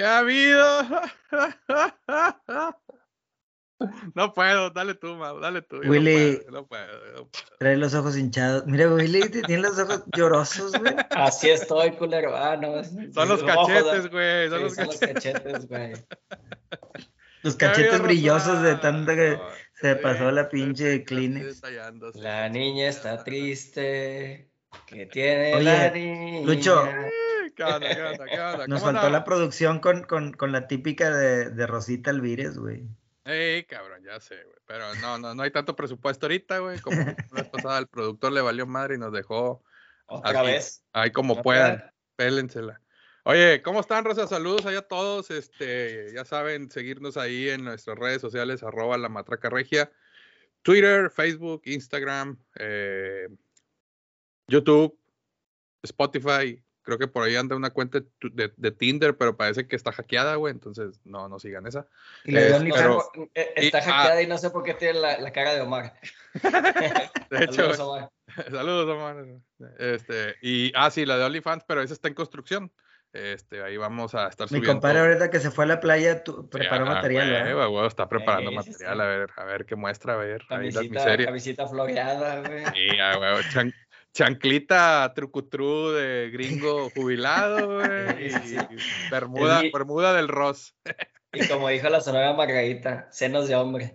¿Qué ha habido? No puedo, dale tú, Mau, dale tú. yo no Willy. puedo, no puedo, no puedo. Trae los ojos hinchados. Mira, Willy, tiene los ojos llorosos, güey. Así estoy, culero. Ah, no. Son los cachetes, güey. Son Sí, los son los cachetes. güey. Los ¿Qué ha cachetes brillosos de tanta que No, se sí, pasó la pinche sí, Kleenex. sí, detallándose. La niña está triste. ¿Qué tiene Oye, la niña? Lucho. ¿Qué onda, qué onda, qué onda? Nos ¿Cómo faltó la producción con, con, con la típica de, de Rosita Alvírez, güey. Ey, cabrón, ya sé, güey. Pero no, no, no hay tanto presupuesto ahorita, güey. Como la vez pasada el productor le valió madre y nos dejó Otra vez. ahí como Otra puedan. vez. Pélensela. Oye, ¿cómo están, Rosa? Saludos allá a todos. Este, ya saben, seguirnos ahí en nuestras redes sociales, arroba la matraca regia. Twitter, Facebook, Instagram, eh, YouTube, Spotify. Creo que por ahí anda una cuenta de, de Tinder, pero parece que está hackeada, güey. Entonces, no, no sigan esa. Y la Eh, de sé pero- eh, está y- ah. hackeada y no sé por qué tiene la, la cara de Omar. De hecho, Saludos, Omar. Saludos, Omar. Este, y, ah, sí, la de OnlyFans, pero esa está en construcción. Este, ahí vamos a estar Mi subiendo. compadre ahorita que se fue a la playa tu- preparó Ya, material, güey, ¿verdad? güey, güey, está preparando sí, material, sí. a ver, a ver qué muestra, a ver, ahí las Camisita, miserias. camisita floreada, güey. Sí, güey, chan- chanclita trucutru de gringo jubilado, güey, Sí, sí, y bermuda, bermuda del Ross. Y como dijo la sonora Margarita, senos de hombre.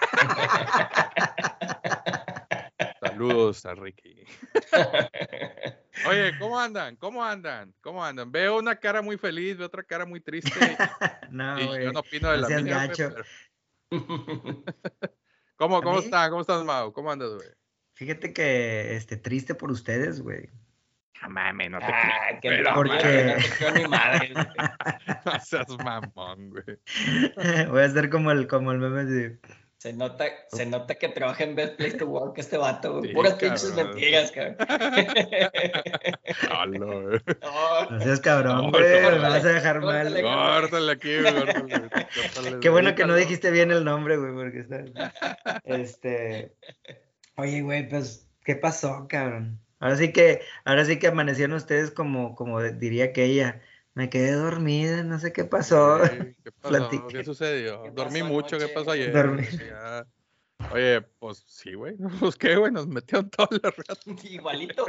Saludos a Ricky. Oye, ¿cómo andan? ¿Cómo andan? ¿Cómo andan? Veo una cara muy feliz, veo otra cara muy triste. No, y yo no opino de no la mía, pero- ¿Cómo, cómo están? ¿Cómo estás, Mau? ¿Cómo andas, güey? Fíjate que este, triste por ustedes, güey. No mames, no te Ah, qué Pero, ¿por mamada, qué? No te creo ni madre. güey. No seas mamón, güey. Voy a hacer como el, como el meme de. Se nota, se nota que trabaja en Best Place to Work este vato, güey. Sí, Puras pinches mentiras, cabrón. Güey. No, No seas cabrón, No, güey. no, Me vas a dejar córtale, mal. Córtale aquí, güey. córtale, córtale, Qué bueno que no dijiste bien el nombre, güey, porque está. Este. Oye, güey, pues, ¿qué pasó, cabrón? Ahora sí que, ahora sí que amanecieron ustedes como, como diría que ella. Me quedé dormida, no sé qué pasó. ¿Qué pasó? ¿Qué sucedió? ¿Qué Dormí pasó mucho, ¿qué pasó ayer? Dormí. Oye, pues sí, güey. Pues qué, güey, nos metieron todos los ratos. Igualito.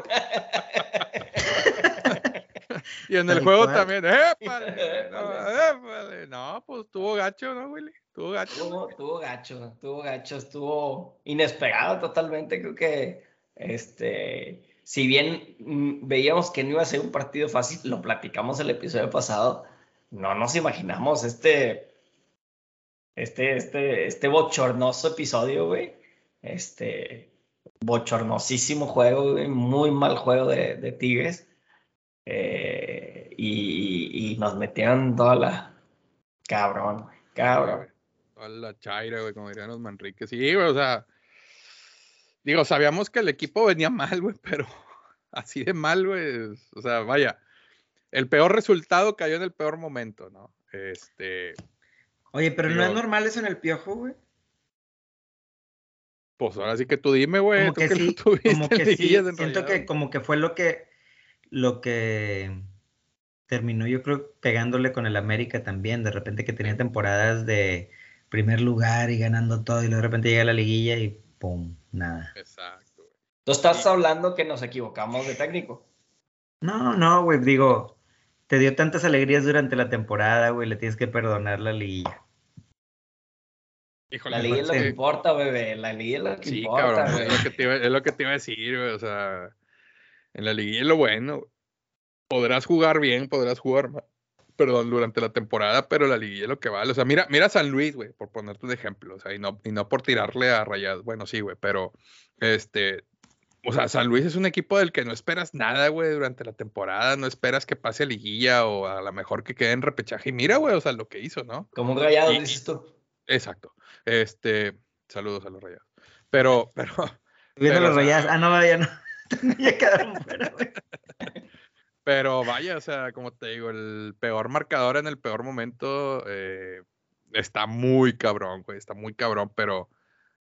Y en el juego cual. también. ¡Épale! No, épale. No, pues estuvo gacho, ¿no, Willy? Estuvo gacho. Estuvo, estuvo gacho, estuvo gacho, estuvo inesperado totalmente. Creo que, este, si bien mm, veíamos que no iba a ser un partido fácil, lo platicamos el episodio pasado, no nos imaginamos este, este, este, este bochornoso episodio, güey. Este, bochornosísimo juego, güey, muy mal juego de, Tigres. Eh, y, y nos metieron toda la... Cabrón, cabrón. La chaira, güey, como dirían los Manriques. Sí, güey, o sea. Digo, sabíamos que el equipo venía mal, güey, pero así de mal, güey. O sea, vaya. El peor resultado cayó en el peor momento, ¿no? Este. Oye, pero no es normal eso en el piojo, güey. Pues ahora sí que tú dime, güey. Como que sí, como que sí, siento que como que fue lo que lo que terminó yo creo pegándole con el América también, de repente que tenía temporadas de primer lugar y ganando todo y luego de repente llega la liguilla y pum, nada. Exacto, güey. Tú estás hablando que nos equivocamos de técnico. No, no, güey, digo, te dio tantas alegrías durante la temporada, güey, le tienes que perdonar la liguilla. Híjole, la liga es lo que importa, bebé. La liga es lo que sí, importa. Cabrón, es, lo que te iba, es lo que te iba a decir, güey. O sea, en la liguilla es lo bueno. Podrás jugar bien, podrás jugar mal perdón, durante la temporada, pero la liguilla es lo que vale. O sea, mira, mira San Luis, güey, por ponerte un ejemplo. O sea, y no, y no por tirarle a Rayados. Bueno, sí, güey, pero este. O sea, San Luis es un equipo del que no esperas nada, güey, durante la temporada. No esperas que pase a liguilla o a lo mejor que quede en repechaje. Y mira, güey, o sea, lo que hizo, ¿no? Como un rayado, dices tú. Exacto. Este. Saludos a los rayados. Pero, pero. Viendo los rayados. Ah, no, ya no. ya quedaron fuera, güey. Pero vaya, o sea, como te digo, el peor marcador en el peor momento eh, está muy cabrón, güey, está muy cabrón, pero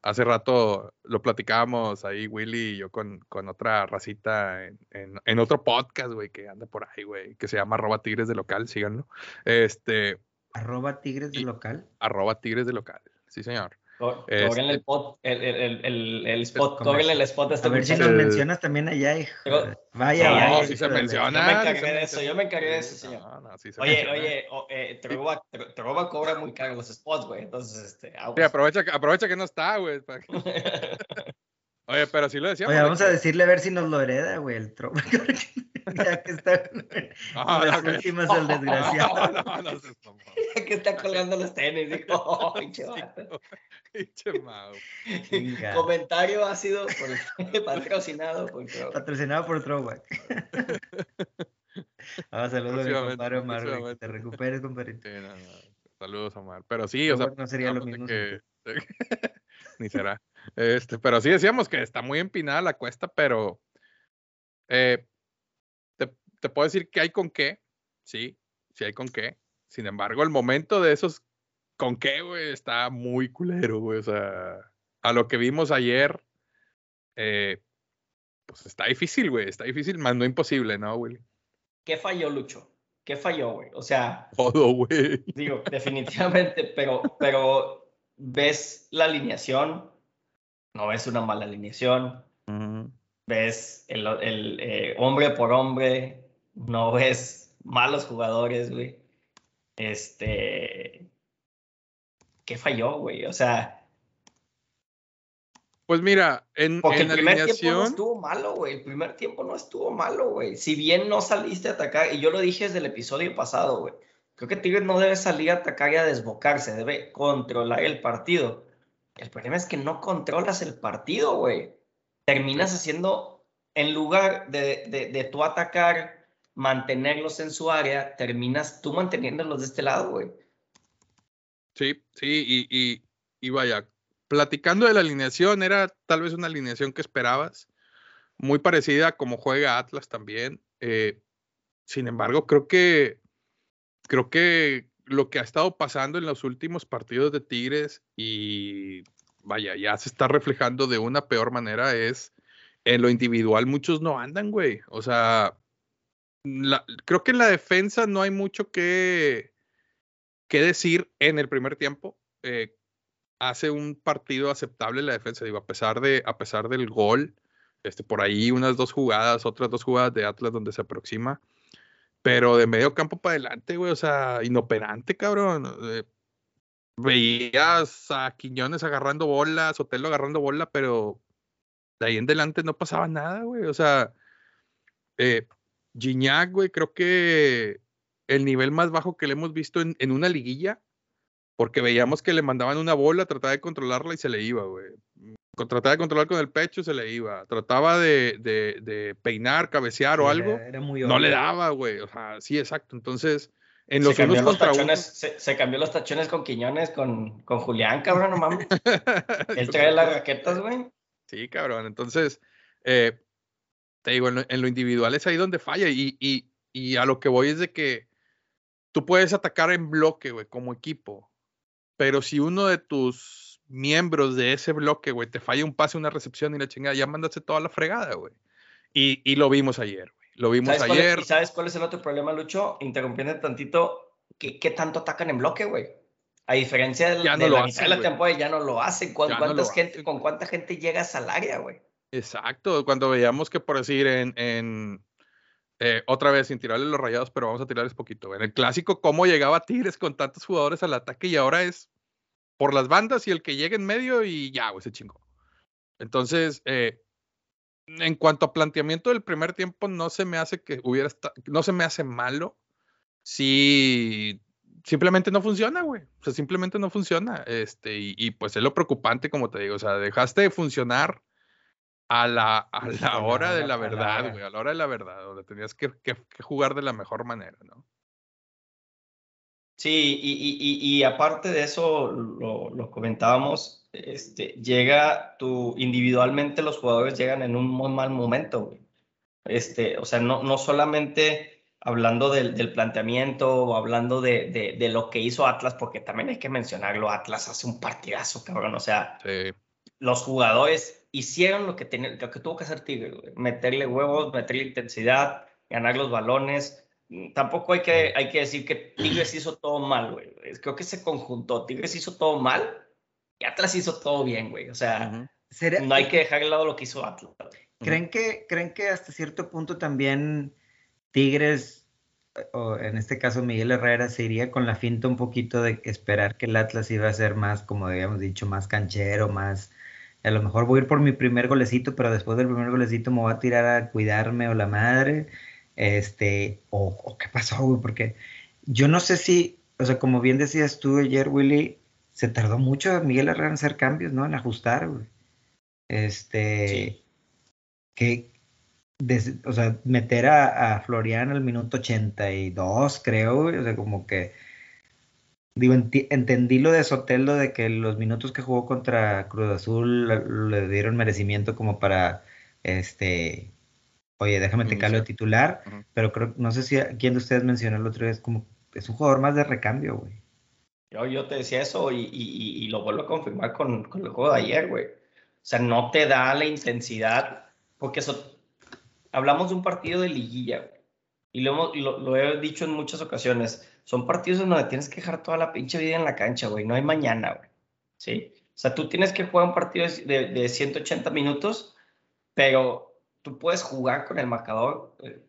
hace rato lo platicábamos ahí, Willy y yo, con, con otra racita en, en, en, otro podcast, güey, que anda por ahí, güey, que se llama arroba tigres de local, síganlo. Este. Arroba tigres de local. Arroba tigres de local, sí, señor. Cobren este el, pot, el, el, el, el spot, cobren el spot a este A ver si nos mencionas también allá, hijo. Vaya, no, si se menciona. Yo me encargué de eso, yo me encargué de eso, señor. No, no, sí se oye, menciona. oye, oh, eh, Trova, Trova cobra muy caro los spots, güey. Entonces, este. Sí, aprovecha, aprovecha que no está, güey. Oye, pero sí lo decíamos. Oye, vamos a decirle a ver si nos lo hereda, güey, el Trova. ya que está no, las no, últimas el desgraciado. No, no, no, no, ya que está colgando los tenis, dijo, oh. Comentario ácido por, patrocinado por Throwback. Patrocinado por Throwback. Ah, saludos a mi compadre Omar, que te recuperes, compadrito. Sí, no, no. Saludos, Omar. Pero sí, o sea, no sería lo mismo. Que... Ni será. Este, pero sí decíamos que está muy empinada la cuesta, pero eh, te, puedo decir que hay con qué, sí, sí hay con qué. Sin embargo, el momento de esos con qué, güey, está muy culero, güey. O sea, a lo que vimos ayer, eh, pues está difícil, güey, está difícil, más no imposible, ¿no, güey? ¿Qué falló, Lucho? ¿Qué falló, güey? O sea, todo, güey. Digo, definitivamente, pero, pero ves la alineación, no ves una mala alineación, Uh -huh. ves el, el eh, hombre por hombre, no ves malos jugadores, güey. Este. ¿Qué falló, güey? O sea. Pues mira, en, Porque en el primer tiempo no estuvo malo, güey. El primer tiempo no estuvo malo, güey. Si bien no saliste a atacar, y yo lo dije desde el episodio pasado, güey. Creo que Tigres no debe salir a atacar y a desbocarse, debe controlar el partido. El problema es que no controlas el partido, güey. Terminas haciendo, en lugar de, de, de tú atacar, mantenerlos en su área, terminas tú manteniéndolos de este lado, güey. Sí, sí, y, y, vaya, platicando de la alineación, era tal vez una alineación que esperabas, muy parecida a como juega Atlas también. Eh, sin embargo, creo que creo que lo que ha estado pasando en los últimos partidos de Tigres y vaya, ya se está reflejando de una peor manera es en lo individual muchos no andan, güey. O sea, creo que en la defensa no hay mucho que, que decir en el primer tiempo. Eh, hace un partido aceptable la defensa, digo, a pesar, de, a pesar del gol, este, por ahí unas dos jugadas, otras dos jugadas de Atlas donde se aproxima, pero de medio campo para adelante, güey, o sea, inoperante, cabrón. Eh, veías a Quiñones agarrando bolas, Sotelo agarrando bola, pero de ahí en adelante no pasaba nada, güey, o sea, eh, Gignac, güey, creo que el nivel más bajo que le hemos visto en, en una liguilla, porque veíamos que le mandaban una bola, trataba de controlarla y se le iba, güey. Trataba de controlar con el pecho, se le iba. Trataba de, de, de peinar, cabecear o algo. Era, era muy no le daba, güey. O sea, sí, exacto. Entonces, en los se unos los contra tachones, unos. Se, se, cambió los tachones con Quiñones, con, con Julián, cabrón, no mames. Él trae las raquetas, güey. Sí, cabrón. Entonces, eh, te digo, en lo, en lo, individual es ahí donde falla. Y, y, y a lo que voy es de que tú puedes atacar en bloque, güey, como equipo pero si uno de tus miembros de ese bloque, güey, te falla un pase, una recepción y la chingada, ya mandaste toda la fregada, güey. Y, y, lo vimos ayer, güey. Lo vimos ¿Sabes ayer. Es, ¿Y sabes cuál es el otro problema, Lucho? Interrumpiendo tantito, ¿qué, qué tanto atacan en bloque, güey? A diferencia de, ya no de lo la hacen, mitad de la temporada, ya no lo hacen. ¿Con, ya cuántas no gente, hacen. ¿Con cuánta gente llegas al área, güey? Exacto. Cuando veíamos que, por decir, en, eh, otra vez sin tirarle los rayados, pero vamos a tirarles poquito. En el clásico, cómo llegaba Tigres con tantos jugadores al ataque y ahora es por las bandas y el que llegue en medio y ya, güey, se. Entonces, eh, en cuanto a planteamiento del primer tiempo, no se me hace que hubiera no se me hace malo. Si simplemente no funciona, güey. O sea, simplemente no funciona. Este, y, pues es lo preocupante, como te digo. O sea, dejaste de funcionar a la, a la hora de la verdad, güey. A la hora de la verdad, donde tenías que, que, jugar de la mejor manera, ¿no? Sí, y, y, y aparte de eso, lo, lo comentábamos, este, llega tu, individualmente los jugadores llegan en un muy mal momento, güey. Este, o sea, no, no solamente hablando del, del planteamiento o hablando de, de, de, lo que hizo Atlas, porque también hay que mencionarlo, Atlas hace un partidazo, cabrón, o sea, los jugadores hicieron lo que, tenía, lo que tuvo que hacer Tigre, meterle huevos, meterle intensidad, ganar los balones. Tampoco hay que, hay que decir que Tigres hizo todo mal, güey. Creo que se conjuntó. Tigres hizo todo mal y Atlas hizo todo bien, güey. O sea, no hay que dejar de lado lo que hizo Atlas. ¿Creen que, ¿Creen que hasta cierto punto también Tigres, o en este caso Miguel Herrera, se iría con la finta un poquito de esperar que el Atlas iba a ser más, como habíamos dicho, más canchero, más... A lo mejor voy a ir por mi primer golecito, pero después del primer golecito me voy a tirar a cuidarme o la madre. Este, o, qué pasó, güey, porque yo no sé si, o sea, como bien decías tú ayer, Willy, se tardó mucho Miguel Herrera en hacer cambios, ¿no? En ajustar, güey. Este, que, o sea, meter a, a, Florian al minuto 82, creo, o sea, como que, digo, entendí lo de Soteldo de que los minutos que jugó contra Cruz Azul le, dieron merecimiento como para, este, oye, déjame te calo de titular, pero creo, no sé si quién de ustedes mencionó el otro día, es como, es un jugador más de recambio, güey. Yo, yo te decía eso y, y, y lo vuelvo a confirmar con, con el juego de ayer, güey. O sea, no te da la intensidad, porque eso hablamos de un partido de liguilla, Y lo, lo, he dicho en muchas ocasiones. Son partidos en donde tienes que dejar toda la pinche vida en la cancha, güey. No hay mañana, güey. ¿Sí? O sea, tú tienes que jugar un partido de, de 180 minutos, pero tú puedes jugar con el marcador. Eh,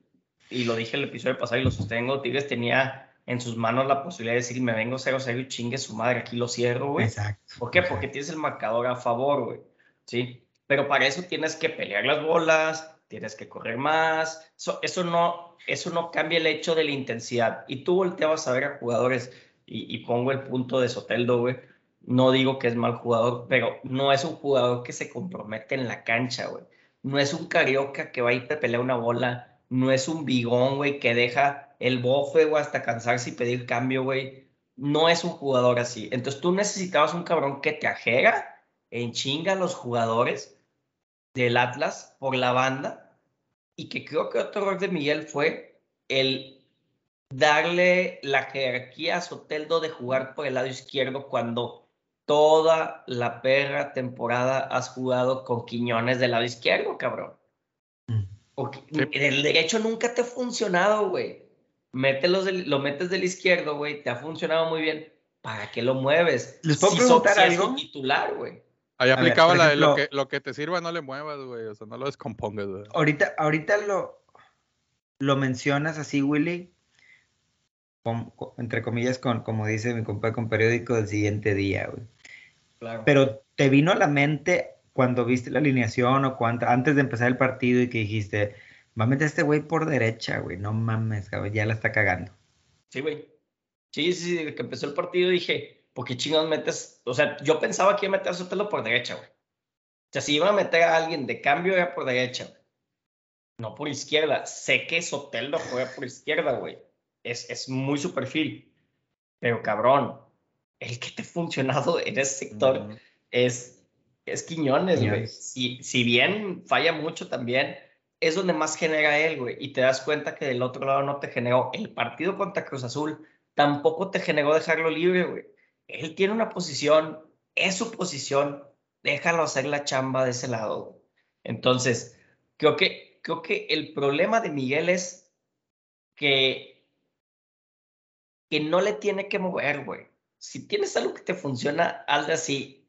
y lo dije el episodio pasado y lo sostengo. Tigres tenía en sus manos la posibilidad de decir, me vengo 0-0 y chingue su madre, aquí lo cierro, güey. Exacto. ¿Por qué? Porque tienes el marcador a favor, güey. ¿Sí? Pero para eso tienes que pelear las bolas, tienes que correr más. Eso, no, eso no cambia el hecho de la intensidad. Y tú volteabas a ver a jugadores, y, pongo el punto de Soteldo, güey. No digo que es mal jugador, pero no es un jugador que se compromete en la cancha, güey. No es un carioca que va a ir a pelear una bola. No es un bigón, güey, que deja el bofe, hasta cansarse y pedir cambio, güey. No es un jugador así. Entonces tú necesitabas un cabrón que te ajera en chinga a los jugadores del Atlas por la banda y que creo que otro error de Miguel fue el darle la jerarquía a Soteldo de jugar por el lado izquierdo cuando toda la perra temporada has jugado con Quiñones del lado izquierdo, cabrón. Mm. el derecho nunca te ha funcionado, güey. Lo metes del izquierdo, güey, te ha funcionado muy bien. ¿Para qué lo mueves? ¿Les puedo preguntar algo? titular, güey. Ahí aplicaba la de lo que, lo que te sirva no le muevas, güey. O sea, no lo descompongas, güey. Ahorita, ahorita lo, lo mencionas así, Willy. entre comillas, con, como dice mi compa con periódico del siguiente día, güey. Claro. Pero te vino a la mente cuando viste la alineación o cuando, antes de empezar el partido y que dijiste, va a meter este güey por derecha, güey. No mames, cabrón, ya la está cagando. Sí, güey. Sí, sí, sí, que empezó el partido dije, porque chingados metes? O sea, yo pensaba que iba a meter a Sotelo por derecha, güey. O sea, si iba a meter a alguien de cambio, era por derecha, güey. No por izquierda. Sé que Sotelo juega por izquierda, güey. Es, es muy su perfil. Pero cabrón, el que te ha funcionado en ese sector es, es Quiñones, güey. Y si bien falla mucho también, es donde más genera él, güey. Y te das cuenta que del otro lado no te generó. El partido contra Cruz Azul tampoco te generó dejarlo libre, güey él tiene una posición, es su posición, déjalo hacer la chamba de ese lado. Entonces, creo que, creo que el problema de Miguel es que, que no le tiene que mover, güey. Si tienes algo que te funciona, hazlo así.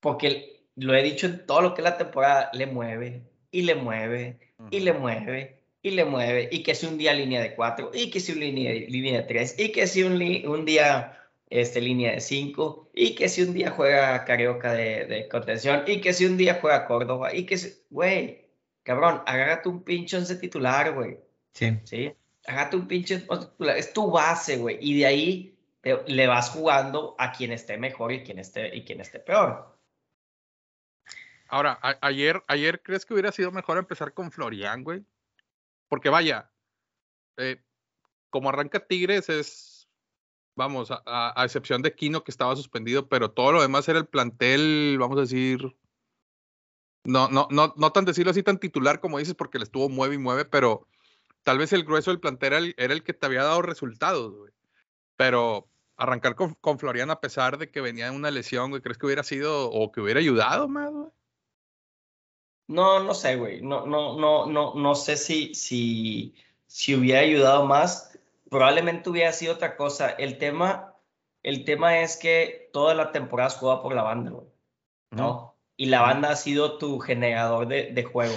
Porque lo he dicho en todo lo que es la temporada, le mueve, y le mueve, y le mueve, y le mueve, y que si un día línea de cuatro, y que si un línea, línea de tres, y que si un, un día este, línea de cinco, y que si un día juega Carioca de, de contención, y que si un día juega Córdoba, y que si, güey, cabrón, agárrate un pinche once titular, güey. Sí. Sí, agárrate un pinche once titular, es tu base, güey, y de ahí te- le vas jugando a quien esté mejor y quien esté, y quien esté peor. Ahora, a- ayer, ayer, ¿crees que hubiera sido mejor empezar con Florian, güey? Porque vaya, eh, como arranca Tigres es, vamos, a, a- excepción de Kino que estaba suspendido, pero todo lo demás era el plantel, vamos a decir, no, no, no, no tan decirlo así tan titular como dices, porque le estuvo mueve y mueve, pero tal vez el grueso del plantel era el, que te había dado resultados. Pero arrancar con, con Florian a pesar de que venía una lesión, güey, ¿crees que hubiera sido o que hubiera ayudado más, güey? No, no sé, güey. No, no, no, no, no sé si, si, si hubiera ayudado más. Probablemente hubiera sido otra cosa. El tema, el tema es que toda la temporada has jugado por la banda, güey. ¿No? Y la banda ha sido tu generador de, de juego.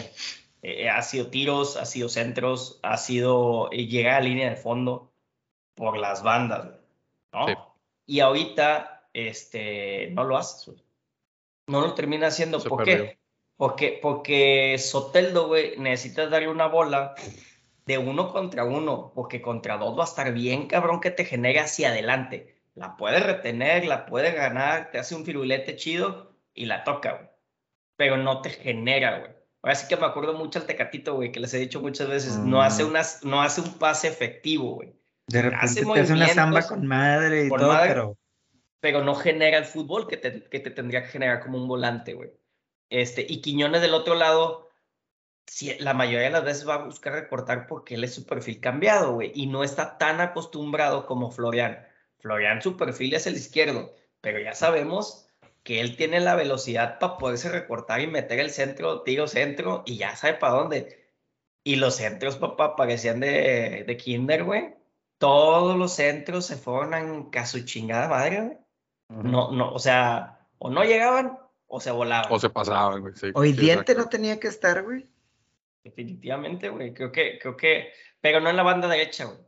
Eh, ha sido tiros, ha sido centros, ha sido eh, llegar a línea de fondo por las bandas, ¿no? Sí. Y ahorita, este, no lo haces, güey. No lo termina haciendo. Se ¿Por perdió. qué? Porque, porque Soteldo, güey, necesitas darle una bola de uno contra uno, porque contra dos va a estar bien, cabrón, que te genere hacia adelante. La puede retener, la puede ganar, te hace un firulete chido y la toca, güey. Pero no te genera, güey. Ahora sí que me acuerdo mucho al Tecatito, güey, que les he dicho muchas veces, no, hace Mm. unas, no hace un pase efectivo, güey. De Hace repente te hace una samba con madre y todo, madre. pero pero no genera el fútbol que te, que te tendría que generar como un volante, güey. Este, y Quiñones del otro lado, si- la mayoría de las veces va a buscar recortar porque él es su perfil cambiado, güey, y no está tan acostumbrado como Florian. Florian, su perfil es el izquierdo, pero ya sabemos que él tiene la velocidad para poderse recortar y meter el centro, tiro centro, y ya sabe para dónde. Y los centros, papá, parecían de, de kinder, güey. Todos los centros se fueron a su chingada madre, güey. No, no, o sea, o no llegaban o se volaban. O se pasaban, güey. Sí, hoy sí, diente exacto. no tenía que estar, güey. Definitivamente, güey. Creo que, creo que, pero no en la banda derecha, güey.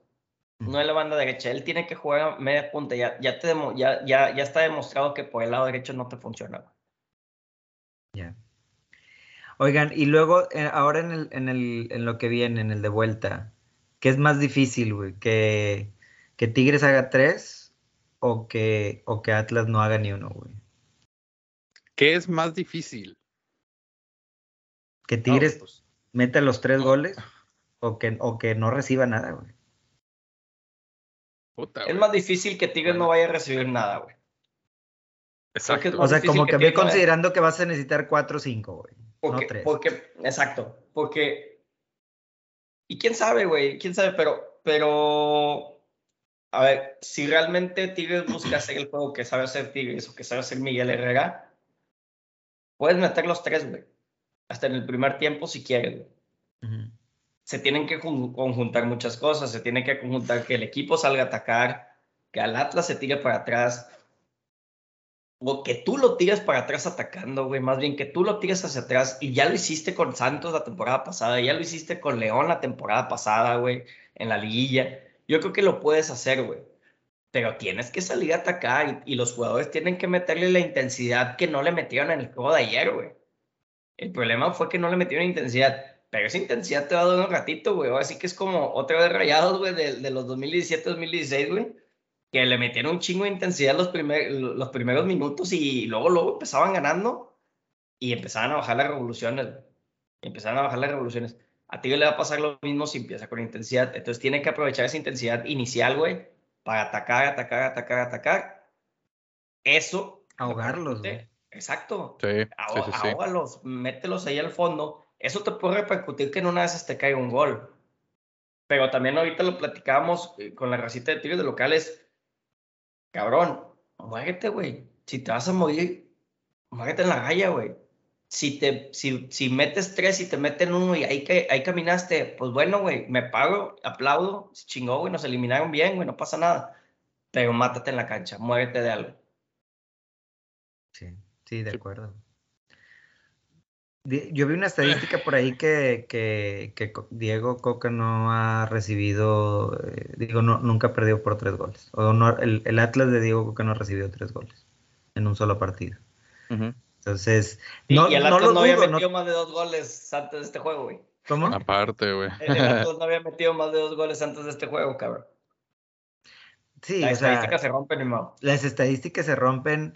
No en la banda derecha. Él tiene que jugar a media punta. Ya, ya, te demo- ya, ya, ya está demostrado que por el lado derecho no te funciona. güey. Ya. Oigan, y luego, eh, ahora en, el, en, el, en lo que viene, en el de vuelta, ¿qué es más difícil, güey? ¿Que, que Tigres haga tres o que, o que Atlas no haga ni uno, güey? ¿Qué es más difícil? ¿Que No, Tigres pues, meta los tres goles o que, o que no reciba nada, güey? Puta, es más difícil que Tigres Bueno. no vaya a recibir nada, güey. Exacto. O sea, como que que vaya- considerando que vas a necesitar cuatro o cinco, güey. Porque, no tres. porque, exacto, porque, y quién sabe, güey, quién sabe, pero, pero, a ver, si realmente Tigres busca hacer el juego que sabe hacer Tigres o que sabe hacer Miguel Herrera, puedes meter los tres, güey, hasta en el primer tiempo si. Ujú. Se tienen que jun- conjuntar muchas cosas, se tiene que conjuntar que el equipo salga a atacar, que al Atlas se tire para atrás, o que tú lo tires para atrás atacando, güey, más bien que tú lo tires hacia atrás y ya lo hiciste con Santos la temporada pasada, ya lo hiciste con León la temporada pasada, güey, en la liguilla. Yo creo que lo puedes hacer, güey. Pero tienes que salir a atacar y, y los jugadores tienen que meterle la intensidad que no le metieron en el juego de ayer, güey. El problema fue que no le metieron intensidad, pero esa intensidad te va a durar un ratito, güey. Así que es como otra vez rayados, güey, de, de los 2017-2016, güey que le metieron un chingo de intensidad los, primer, los primeros minutos y luego, luego empezaban ganando y empezaban a bajar las revoluciones. güey. Empezaban a bajar las revoluciones. A Tigre le va a pasar lo mismo si empieza con intensidad. Entonces tiene que aprovechar esa intensidad inicial, güey, para atacar, atacar, atacar, atacar. Eso. Ahogarlos, güey. Exacto. Sí, sí, Ahó- sí, sí. ahógalos, mételos ahí al fondo. Eso te puede repercutir que en una vez te caiga un gol. Pero también ahorita lo platicábamos eh, con la racita de Tigres de locales. Cabrón, muérete, güey. Si te vas a morir, muérete en la raya, güey. Si, te, si, si metes tres y te meten uno y ahí, que, ahí caminaste, pues bueno, güey, me pago, aplaudo, se chingó, güey, nos eliminaron bien, güey, no pasa nada. Pero mátate en la cancha, muérete de algo. Sí, sí, de Sí. acuerdo. Yo vi una estadística por ahí que, que, que Co- Diego Coca no ha recibido, eh, digo, no, nunca ha perdido por tres goles. O no, el, el Atlas de Diego Coca no ha recibido tres goles en un solo partido. Entonces, Y- no, y el no Atlas lo no, había dudo, ¿no? metido más de dos goles antes de este juego, güey. ¿Cómo? Aparte, güey. El Atlas no había metido más de dos goles antes de este juego, cabrón. Sí, Las o sea, estadísticas se rompen, mamá. las estadísticas se rompen,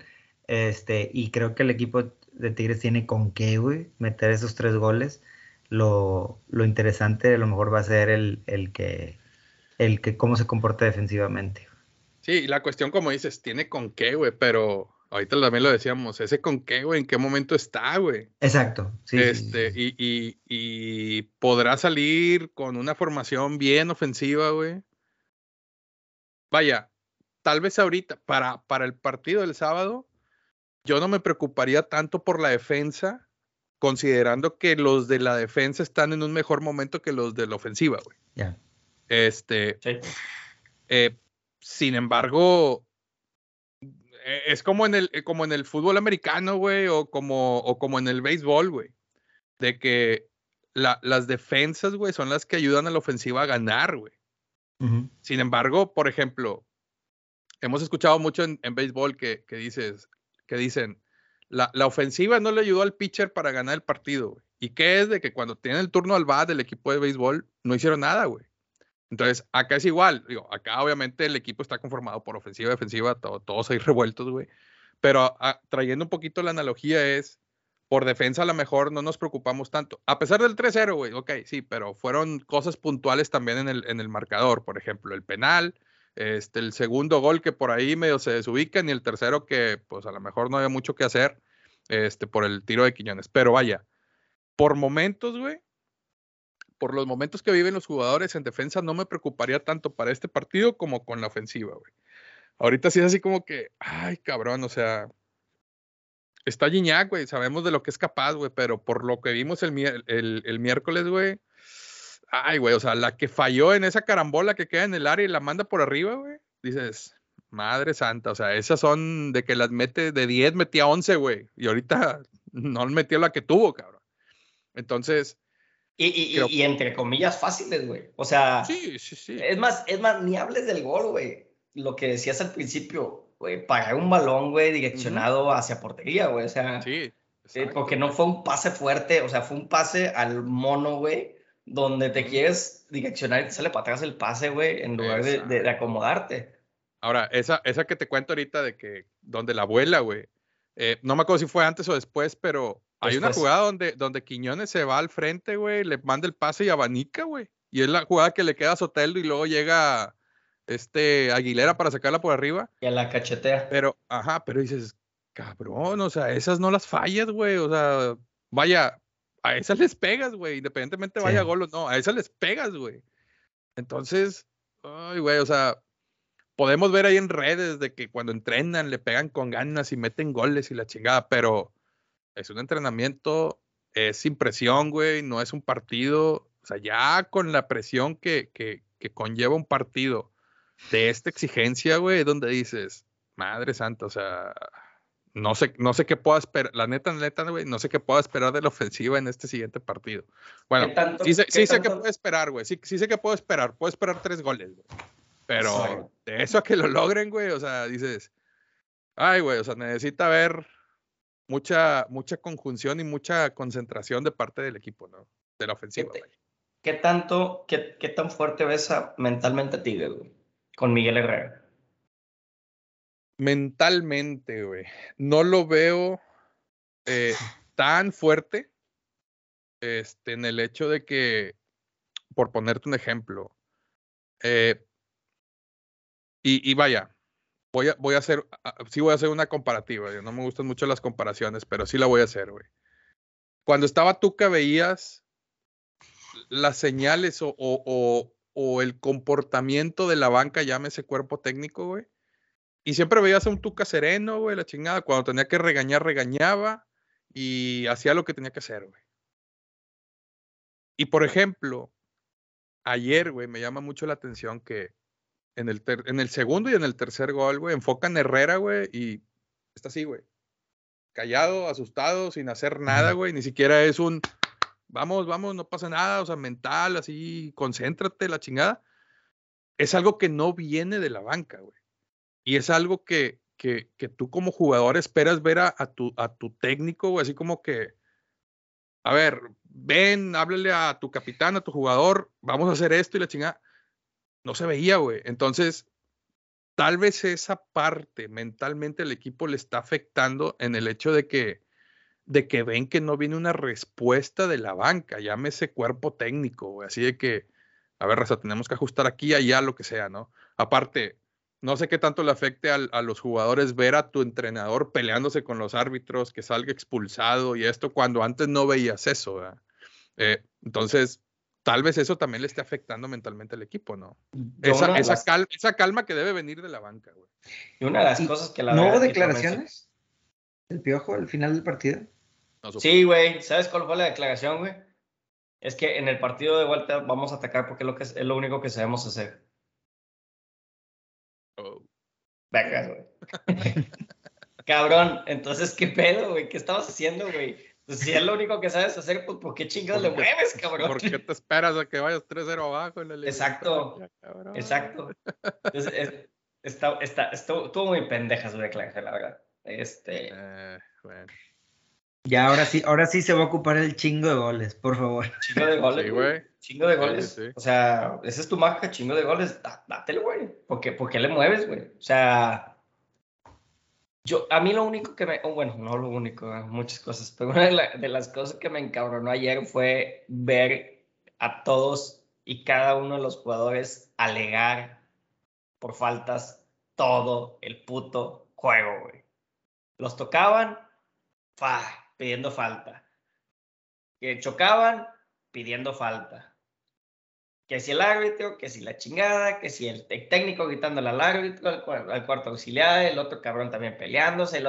este, y creo que el equipo de Tigres tiene con qué, güey, meter esos tres goles. Lo, lo interesante a lo mejor va a ser el, el que, el que cómo se comporta defensivamente. Sí, la cuestión, como dices, tiene con qué, güey, pero ahorita también lo decíamos, ese con qué, güey, en qué momento está, güey. Exacto, sí. este, sí. Y, y, y podrá salir con una formación bien ofensiva, güey. Vaya, tal vez ahorita, para, para el partido del sábado, yo no me preocuparía tanto por la defensa, considerando que los de la defensa están en un mejor momento que los de la ofensiva, güey. Ya. Este, Sí. eh, sin embargo, eh, es como en el, como en el fútbol americano, güey, o como, o como en el béisbol, güey, de que la- las defensas, güey, son las que ayudan a la ofensiva a ganar, güey. Ujú. Sin embargo, por ejemplo, hemos escuchado mucho en, en béisbol que, que dices, que dicen, la, la ofensiva no le ayudó al pitcher para ganar el partido. ¿Y qué es de que cuando tienen el turno al bat del equipo de béisbol, no hicieron nada, güey? Entonces, acá es igual, digo, acá obviamente el equipo está conformado por ofensiva defensiva, to- todos ahí revueltos, güey. Pero ah, trayendo un poquito la analogía es, por defensa a lo mejor no nos preocupamos tanto. A pesar del 3-0, güey, ok, sí, pero fueron cosas puntuales también en el, en el marcador. Por ejemplo, el penal, este, el segundo gol que por ahí medio se desubican y el tercero que pues a lo mejor no había mucho que hacer este, por el tiro de Quiñones. Pero vaya, por momentos, güey, por los momentos que viven los jugadores en defensa, no me preocuparía tanto para este partido como con la ofensiva, güey. Ahorita sí es así como que, ay, cabrón, o sea, está Gignac, güey, sabemos de lo que es capaz, güey, pero por lo que vimos el, el, el miércoles, güey, ay, güey, o sea, la que falló en esa carambola que queda en el área y la manda por arriba, güey, dices, madre santa, o sea, esas son de que las mete de 10, metía 11, güey, y ahorita no metió la que tuvo, cabrón. Entonces, Y, y- y- Creo- y entre comillas fáciles, güey. O sea, sí, sí, sí. es más, es más, ni hables del gol, güey. Lo que decías al principio, güey, pagar un balón, güey, direccionado hacia portería, güey. O sea, Sí, eh, porque no fue un pase fuerte, o sea, fue un pase al mono, güey, donde te quieres direccionar y te sale para atrás el pase, güey, en lugar de, de- de acomodarte. Ahora, esa, esa que te cuento ahorita de que donde la abuela, güey, eh, no me acuerdo si fue antes o después, pero hay una jugada donde, donde Quiñones se va al frente, güey, le manda el pase y abanica, güey. Y es la jugada que le queda a Soteldo y luego llega este Aguilera para sacarla por arriba. Y a la cachetea. Pero, ajá, pero dices, cabrón, o sea, esas no las fallas, güey. O sea, vaya, a esas les pegas, güey, independientemente vaya Sí. gol o no, a esas les pegas, güey. Entonces, ay, güey, o sea, podemos ver ahí en redes de que cuando entrenan le pegan con ganas y meten goles y la chingada, pero es un entrenamiento, es sin presión, güey, no es un partido. O sea, ya con la presión que, que, que conlleva un partido de esta exigencia, güey, donde dices, madre santa, o sea, no sé, no sé qué puedo esperar, la neta, neta, güey, no sé qué puedo esperar de la ofensiva en este siguiente partido. Bueno, ¿Qué tanto- sí sé, qué sí sé que puedo esperar, güey, sí, sí sé que puedo esperar, puedo esperar tres goles, güey. Pero de eso a que lo logren, güey, o sea, dices, ay, güey, o sea, necesita haber mucha, mucha conjunción y mucha concentración de parte del equipo, ¿no? De la ofensiva, te- güey. ¿Qué tanto, qué, qué tan fuerte ves a- mentalmente a Tigres, güey? Con Miguel Herrera. Mentalmente, güey, no lo veo eh, tan fuerte este, en el hecho de que, por ponerte un ejemplo, eh, y, y vaya, voy a, voy a hacer, a- sí voy a hacer una comparativa, no me gustan mucho las comparaciones, pero sí la voy a hacer, güey. Cuando estaba Tuca veías las señales o, o, o, o el comportamiento de la banca, llámese cuerpo técnico, güey. Y siempre veías a un Tuca sereno, güey, la chingada. Cuando tenía que regañar, regañaba y hacía lo que tenía que hacer, güey. Y por ejemplo, ayer, güey, me llama mucho la atención que en el, ter- en el segundo y en el tercer gol, güey, enfocan Herrera, güey, y está así, güey. callado, asustado, sin hacer nada, güey. Ni siquiera es un, vamos, vamos, no pasa nada, o sea, mental, así, concéntrate, la chingada. Es algo que no viene de la banca, güey. Y es algo que, que, que tú como jugador esperas ver a, a, tu, a tu técnico, güey, así como que, a ver, ven, háblale a tu capitán, a tu jugador, vamos a hacer esto y la chingada. No se veía, güey. Entonces, tal vez esa parte mentalmente el equipo le está afectando en el hecho de que, de que ven que no viene una respuesta de la banca, llámese cuerpo técnico, güey. Así de que, a ver, Raza, tenemos que ajustar aquí, allá, lo que sea, ¿no? Aparte, no sé qué tanto le afecte a, a, los jugadores ver a tu entrenador peleándose con los árbitros, que salga expulsado y esto cuando antes no veías eso. Eh, entonces, tal vez eso también le esté afectando mentalmente al equipo, ¿no? Esa, esa, las... calma, esa, calma, que debe venir de la banca, güey. Y una de las cosas que la ¿No hubo declaraciones? ¿El piojo al final del partido? No, sí, güey. ¿Sabes cuál fue la declaración, güey? Es que en el partido de vuelta vamos a atacar porque es lo, que es, es lo único que sabemos hacer. Vergas, güey. Cabrón, entonces, ¿qué pedo, güey? ¿Qué estabas haciendo, güey? Pues si es lo único que sabes hacer, pues ¿por qué chingados le mueves, cabrón? ¿Por qué te esperas a que vayas 3-0 abajo en el Exacto, exacto. Entonces, es, está, está, estuvo, estuvo muy pendeja su declaración, la verdad. Este... Eh, bueno. Ya, ahora sí, ahora sí se va a ocupar el chingo de goles, por favor. Chingo de goles, Sí, güey. Chingo de goles. Sí, sí. O sea, esa es tu marca, chingo de goles. Dá, dátelo, güey. ¿Por qué, ¿Por qué le mueves, güey? O sea, yo, a mí lo único que me, oh, bueno, no lo único, muchas cosas, pero una de, la, de, las cosas que me encabronó ayer fue ver a todos y cada uno de los jugadores alegar por faltas todo el puto juego, güey. Los tocaban, fa, pidiendo falta. Que chocaban, pidiendo falta. Que si el árbitro, que si la chingada, que si el técnico gritándole al árbitro, al, al cuarto auxiliar, el otro cabrón también peleándose.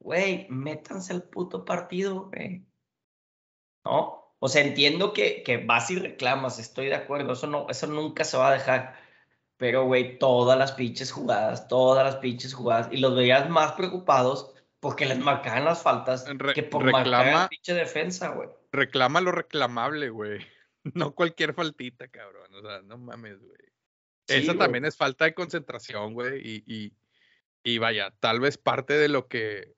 Güey, métanse al puto partido, güey. ¿No? O sea, entiendo que, que vas y reclamas, estoy de acuerdo, eso, no, eso nunca se va a dejar. Pero, güey, todas las pinches jugadas, todas las pinches jugadas, y los veías más preocupados porque les marcaban las faltas Re que por reclama, pinche defensa, güey. Reclama lo reclamable, güey. No cualquier faltita, cabrón. O sea, no mames, güey. Sí, Eso güey. también es falta de concentración, güey. Y, y, y, vaya, tal vez parte de lo que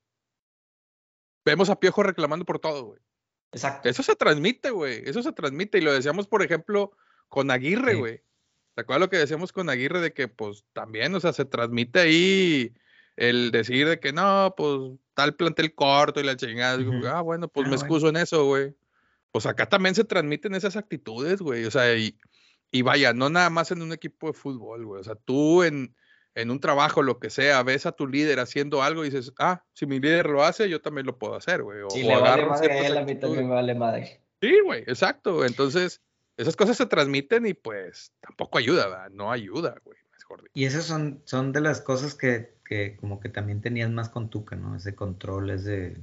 vemos a Piojo reclamando por todo, güey. Exacto. Eso se transmite, güey. Eso se transmite. Y lo decíamos, por ejemplo, con Aguirre, güey. ¿Te acuerdas lo que decíamos con Aguirre de que, pues, también, o sea, se transmite ahí el decir de que no, pues, tal plantel corto y la chingada. Uh -huh. Ah, bueno, pues ah, me excuso bueno. en eso, güey. Pues acá también se transmiten esas actitudes, güey. O sea, y, y, vaya, no nada más en un equipo de fútbol, güey. O sea, tú en, en, un trabajo, lo que sea, ves a tu líder haciendo algo y dices, ah, si mi líder lo hace, yo también lo puedo hacer, güey. Si o le vale madre a él, a mí también me vale madre. Sí, güey, exacto. Entonces, esas cosas se transmiten y pues tampoco ayuda, ¿verdad? No ayuda, güey. Y esas son, son de las cosas que, que como que también tenías más con Tuca, ¿no? Ese control, ese...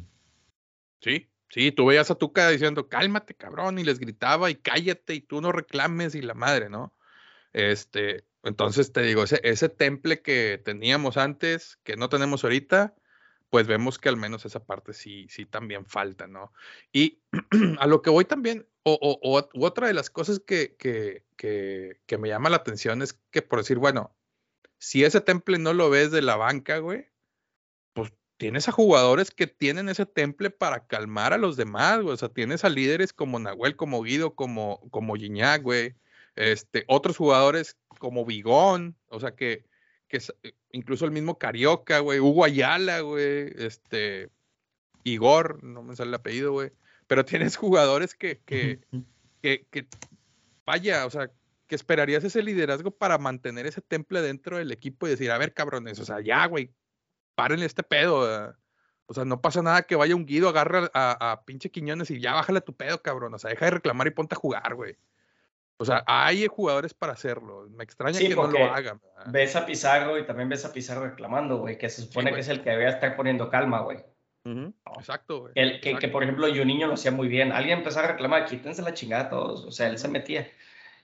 Sí, sí, tú veías a Tuca diciendo, cálmate, cabrón, y les gritaba, y cállate, y tú no reclames, y la madre, ¿no? Este, entonces te digo, ese, ese temple que teníamos antes, que no tenemos ahorita, pues vemos que al menos esa parte sí, sí también falta, ¿no? Y a lo que voy también, o, otra de las cosas que, me llama la atención es que por decir, bueno, si ese temple no lo ves de la banca, güey, pues tienes a jugadores que tienen ese temple para calmar a los demás, güey. O sea, tienes a líderes como Nahuel, como Guido, como, como Gignac, güey. Este, otros jugadores como Bigón, o sea, que, que incluso el mismo Carioca, güey, Hugo Ayala, güey, este, Igor, no me sale el apellido, güey. Pero tienes jugadores que, que, que, que, vaya, o sea, que esperarías ese liderazgo para mantener ese temple dentro del equipo y decir, a ver, cabrones, o sea, ya, güey, párenle este pedo. ¿verdad? O sea, no pasa nada que vaya un Guido, agarre a, a, pinche Quiñones y ya bájale tu pedo, cabrón. O sea, deja de reclamar y ponte a jugar, güey. O sea, hay jugadores para hacerlo. Me extraña sí, que no lo hagan. ¿verdad? Ves a Pizarro y también ves a Pizarro reclamando, güey, que se supone sí, que es el que debe estar poniendo calma, güey. Uh -huh. Exacto, güey. El, que, que, por ejemplo, Juninho lo hacía muy bien. Alguien empezó a reclamar, quítense la chingada a todos. O sea, él se metía.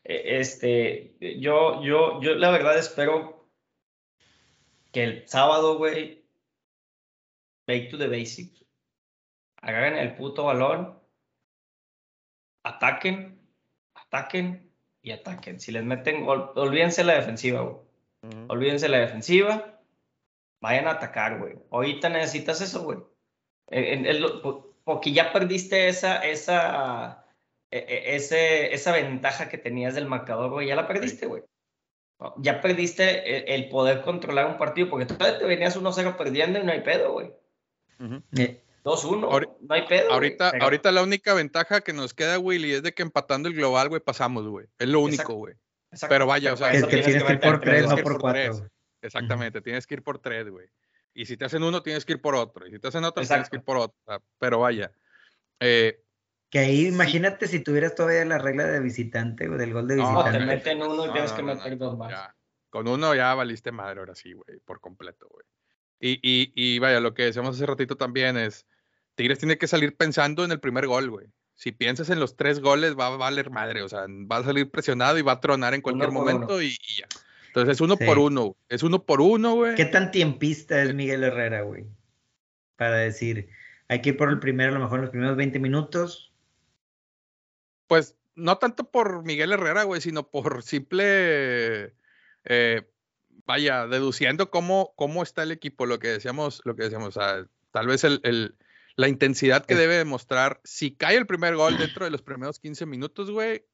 Este, yo, yo, yo la verdad espero que el sábado, güey, back to the basics. agarren el puto balón, ataquen, ataquen y ataquen. Si les meten gol, olvídense la defensiva, güey. Olvídense la defensiva, vayan a atacar, güey. Ahorita necesitas eso, güey. Porque ya perdiste esa, esa, e- e- ese, esa ventaja que tenías del marcador, güey. Ya la perdiste, güey. Ya perdiste el, el poder controlar un partido, porque todavía te venías 1-0 perdiendo y no hay pedo, güey. Ujú. Eh, 2-1, Ahori- no hay pedo. güey. Ahorita, pero- ahorita la única ventaja que nos queda, Willy, es de que empatando el global, güey, pasamos, güey. Es lo único, Exacto. güey. Exacto. pero vaya, o sea, es que tienes que ir por tres, tienes no que ir por por cuatro. tres. güey. Exactamente, tienes que ir por tres, güey. Y si te hacen uno, tienes que ir por otro. Y si te hacen otro, tienes que ir por otro. O Pero vaya. eh, Que ahí, imagínate si tuvieras todavía la regla de visitante, güey, del gol de No, No, te visitante. meten uno y no, tienes no, que meter no, dos más. ya. Con uno ya valiste madre ahora sí, güey, por completo, güey. Y, y, y vaya, lo que decíamos hace ratito también es, Tigres tiene que salir pensando en el primer gol, güey. Si piensas en los tres goles, va a valer madre, o sea, va a salir presionado y va a tronar en cualquier momento uno. y, y ya. Entonces es uno Sí. por uno, es uno por uno, güey. ¿Qué tan tiempista es Miguel Herrera, güey? Para decir, hay que ir por el primero, a lo mejor en los primeros 20 minutos. Pues no tanto por Miguel Herrera, güey, sino por simple, eh, vaya, deduciendo cómo, cómo está el equipo, lo que decíamos, lo que decíamos, o sea, tal vez el, el- la intensidad que Es- debe demostrar, si cae el primer gol dentro de los primeros 15 minutos, güey,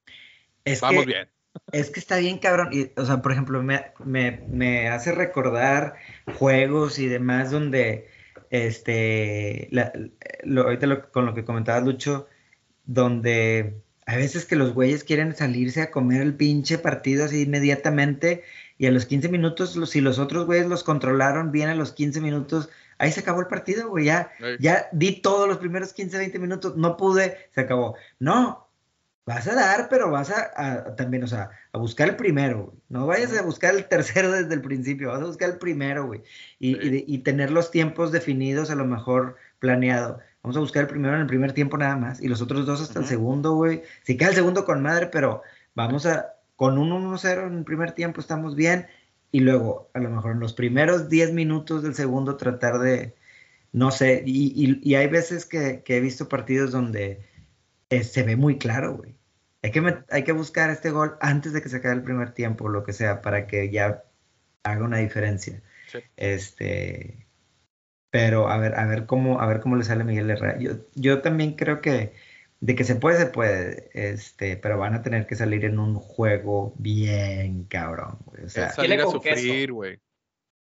vamos que, bien. Es que está bien, cabrón. Y, o sea, por ejemplo, me, me, me hace recordar juegos y demás donde, este, la- lo- ahorita lo- con lo que comentaba Lucho, donde hay veces que los güeyes quieren salirse a comer el pinche partido así inmediatamente y a los 15 minutos, los- si los otros güeyes los controlaron bien a los 15 minutos, ahí se acabó el partido, güey, ya, ya di todos los primeros 15, 20 minutos, no pude, se acabó. No, vas a dar, pero vas a, a- también, o sea, a buscar el primero, güey. No vayas a buscar el tercero desde el principio, vas a buscar el primero, güey. Y, Sí. y y tener los tiempos definidos, a lo mejor planeado. Vamos a buscar el primero en el primer tiempo nada más, y los otros dos hasta el segundo, güey. Si cae el segundo con madre, pero vamos a, con un 1-0 en el primer tiempo estamos bien, y luego, a lo mejor en los primeros 10 minutos del segundo tratar de, no sé, y, y- y hay veces que, que he visto partidos donde eh, se ve muy claro, güey. Hay que, hay que buscar este gol antes de que se acabe el primer tiempo, lo que sea, para que ya haga una diferencia. Sí. Este, pero a ver, a ver cómo, a ver cómo le sale a Miguel Herrera. Yo, yo también creo que de que se puede, se puede, este, pero van a tener que salir en un juego bien cabrón, güey. O sea, es salir a sufrir, güey.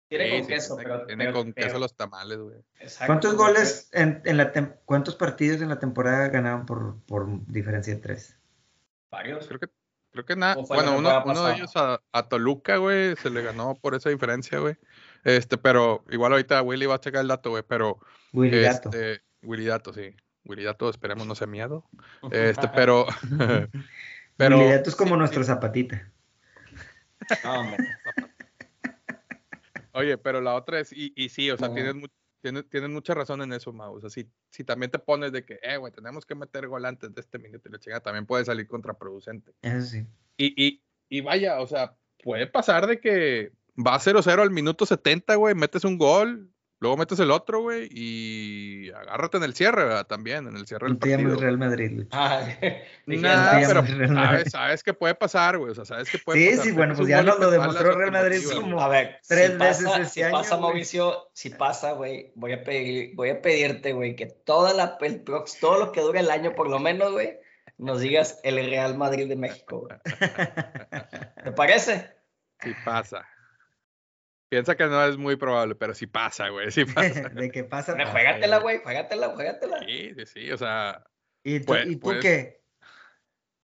Tiene Sí, con sí, queso, tiene- pero. tiene pero- con queso los tamales, güey. exacto, ¿cuántos goles en, en la tem- cuántos partidos en la temporada ganaron por, por diferencia de tres? Varios. Creo que, creo que nada. ¿Cómo fue la Bueno, uno, uno de ellos a, a Toluca, güey, se le ganó por esa diferencia, güey. Este, pero igual ahorita Willy va a checar el dato, güey, pero Willy Gato. este, Willy Dato, sí. Willy Dato, esperemos no sea miedo. Este, pero, pero, Willy Gato es como nuestro zapatita. No, hombre. Oye, pero la otra es, y, y sí, o sea, No. tienes, tienes, tienes mucha razón en eso, Mau. O sea, si, si también te pones de que, eh, güey, tenemos que meter gol antes de este minuto y la chingada, también puede salir contraproducente. Eso sí. Y, y, y vaya, o sea, puede pasar de que va 0-0 al minuto 70, güey, metes un gol, luego metes el otro, güey, y agárrate en el cierre, ¿verdad? También, en el cierre del partido. Real Madrid. Ah, Nah, pero sabes, sabes que puede pasar, güey, o sea, sabes que puede Sí, pasar. sí, bueno, Metes pues ya lo te demostró Real Madrid como-. A ver, Tres si veces pasa, este si año, pasa güey. Mauricio, si pasa, güey, voy a pedir, voy a pedirte, güey, que toda la, el prox- todo lo que dure el año, por lo menos, güey, nos digas el Real Madrid de México, güey. ¿Te parece? Sí pasa. Piensa que no es muy probable, pero sí pasa, güey, sí pasa. de qué pasa. Pasa, Juégatela, güey. juégatela, juégatela. Sí, sí, sí, o sea, ¿Y tú, Pues- ¿y tú pues- qué?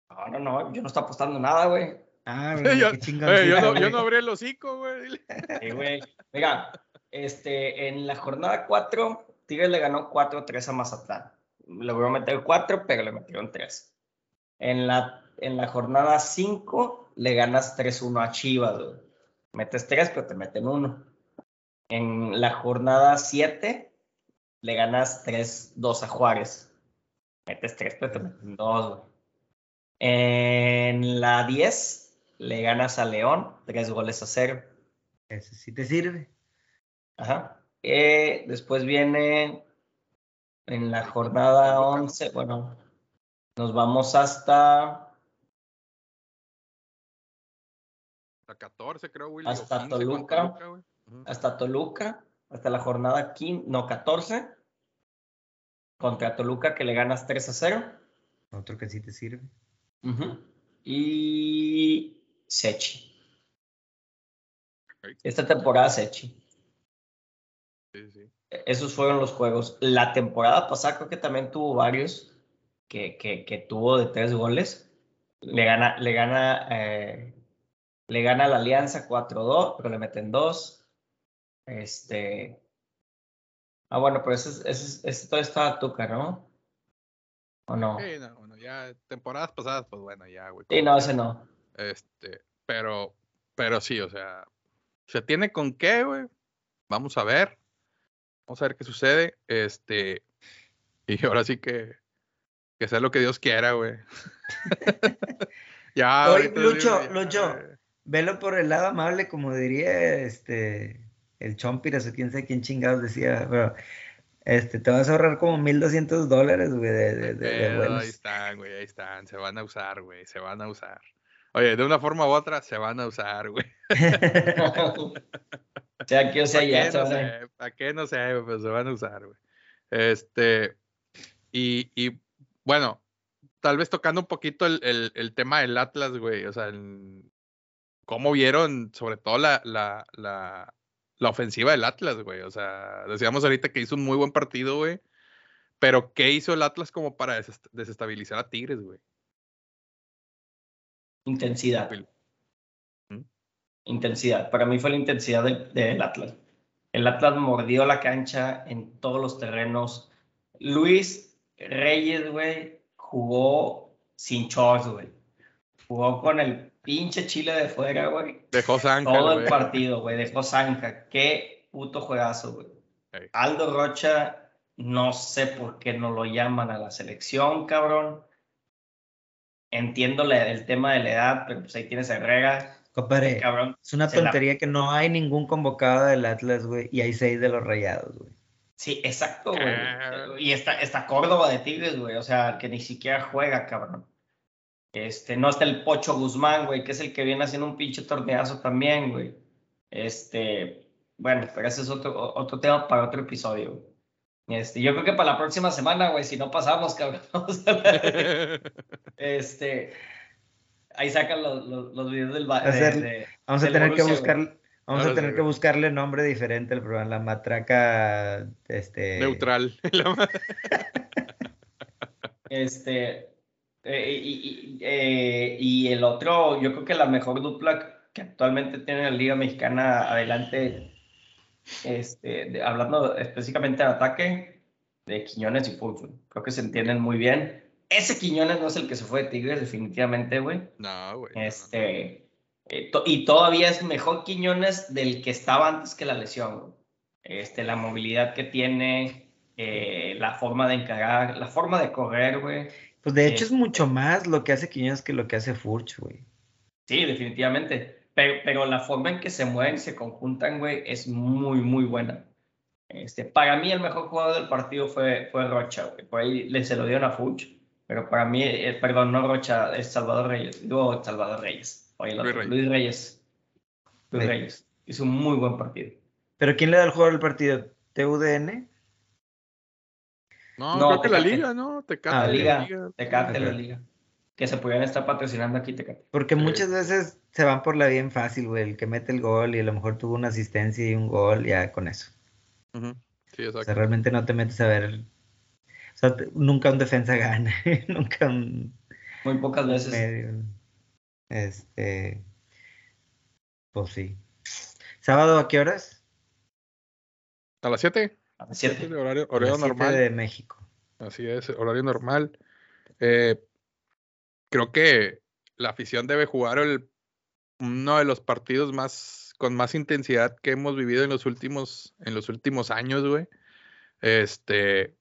No, no, no, yo no estoy apostando nada, güey. Ah, güey, yo, qué eh, yo, no, yo no abrí el hocico, güey. Sí, güey. Mira, este, en la jornada 4, Tigres le ganó 4-3 a Mazatlán. Logró meter 4, pero le metieron 3. En la, en la jornada 5, le ganas 3-1 a Chivas, güey. Metes 3, pero te meten 1. En la jornada 7, le ganas 3-2 a Juárez. Metes 3, pero te meten 2, güey. En la 10, le ganas a León, 3 goles a 0. Eso sí te sirve. Ajá. Eh, después viene en la jornada Toluca, ¿no? 11, bueno, nos vamos hasta, La 14, creo, Willy. Hasta o 15 con Toluca. Ujú. hasta Toluca, hasta la jornada 15, no, 14, contra Toluca que le ganas 3 a 0. Otro que sí te sirve. Ujú. Y Sechi. Ok. Esta temporada Sechi. Sí, sí. Esos fueron los juegos. La temporada pasada creo que también tuvo varios que, que, que tuvo de tres goles. Le gana, le gana, eh, le gana la Alianza 4-2, pero le meten dos. Este. Ah, bueno, pero ese, es- ese, es- todavía estaba Tuca, ¿no? ¿O no? Sí, no, bueno, ya temporadas pasadas, pues bueno, ya, güey. Sí, no, ese no. Este, pero, pero sí, o sea, se tiene con qué, güey. Vamos a ver. Vamos a ver qué sucede. Este, y ahora sí que, que sea lo que Dios quiera, güey. ya, Oye, ahorita Lucho, ya, Lucho. Velo por el lado amable, como diría este el Chompiras o quién sabe quién chingados decía, pero este, te vas a ahorrar como 1200 dólares, güey, de, de, de- ahí están, güey, ahí están. Se van a usar, güey, se van a usar. Oye, de una forma u otra se van a usar, güey. sea aquí o sea ¿Para allá, qué? No sé, ¿para qué? No sé, güey, pero se van a usar, güey. Este, y, y bueno, tal vez tocando un poquito el, el, el tema del Atlas, güey, o sea, el- cómo vieron sobre todo la, la, la, la ofensiva del Atlas, güey, o sea, decíamos ahorita que hizo un muy buen partido, güey, pero ¿qué hizo el Atlas como para desest- desestabilizar a Tigres, güey? Intensidad. ¿Mm? Intensidad. Para mí fue la intensidad del, del Atlas. El Atlas mordió la cancha en todos los terrenos. Luis Reyes, güey, jugó sin shorts, güey. Jugó con el pinche chile de fuera, güey. Dejó zanja, Todo el partido, güey. Dejó zanja. Qué puto juegazo, güey. Ey. Aldo Rocha, no sé por qué no lo llaman a la selección, cabrón. Entiendo la- el tema de la edad, pero pues ahí tienes a Herrera, Compadre, cabrón. es una la- tontería que no hay ningún convocado del Atlas, güey, y hay seis de los rayados, güey. Sí, exacto, güey. Ah. Y está, está Córdoba de Tigres, güey. O sea, que ni siquiera juega, cabrón. Este, no está el Pocho Guzmán, güey, que es el que viene haciendo un pinche torneazo también, güey. Este, bueno, pero ese es otro, otro tema para otro episodio, güey. Este, yo creo que para la próxima semana, güey, si no pasamos, cabrón. vamos a hablar de- este, ahí sacan los, los, los videos del de- Hacer- de- Vamos a tener que buscar, güey. vamos a tener sí, que güey. buscarle nombre diferente al programa, la matraca, este... Neutral. Este, eh, y, eh, y el otro, yo creo que la mejor dupla que actualmente tiene la Liga Mexicana adelante, este, de- hablando específicamente de ataque, de Quiñones y Fútbol. Creo que se entienden muy bien. Ese Quiñones no es el que se fue de Tigres, definitivamente, güey. No, güey. Este, eh, to- y todavía es mejor Quiñones del que estaba antes que la lesión. güey. Este, la movilidad que tiene, eh, la forma de encarar, la forma de correr, güey. Pues de hecho es mucho más lo que hace Quiñones que lo que hace Furch, güey. Sí, definitivamente. Pero, pero la forma en que se mueven y se conjuntan, güey, es muy, muy buena. Este, para mí el mejor jugador del partido fue, fue Rocha, güey. Por ahí le se lo dieron a Fuch. Pero para mí, eh, perdón, no Rocha, es Salvador Reyes. Digo Salvador Reyes. Oye, Luis Reyes. Luis Reyes. Luis. Reyes. Hizo un muy buen partido. ¿Pero quién le da el juego del partido? ¿TUDN? No, No, creo que la liga, ¿no? Tecate, Ah, La ok. liga, Tecate, la liga. Que se pudieran estar patrocinando aquí, Tecate. Porque Sí. muchas veces se van por la bien fácil, güey. El que mete el gol y a lo mejor tuvo una asistencia y un gol, ya con eso. Sí, O exacto. sea, realmente no te metes a ver. O sea, te- nunca un defensa gana, nunca un Muy pocas veces. medio. Este. Pues sí. ¿Sábado a qué horas? A las 7, A las siete. horario, normal. de México. Así es, horario normal. Eh, creo que la afición debe jugar el, uno de los partidos más con más intensidad que hemos vivido en los últimos, en los últimos años, güey. Este,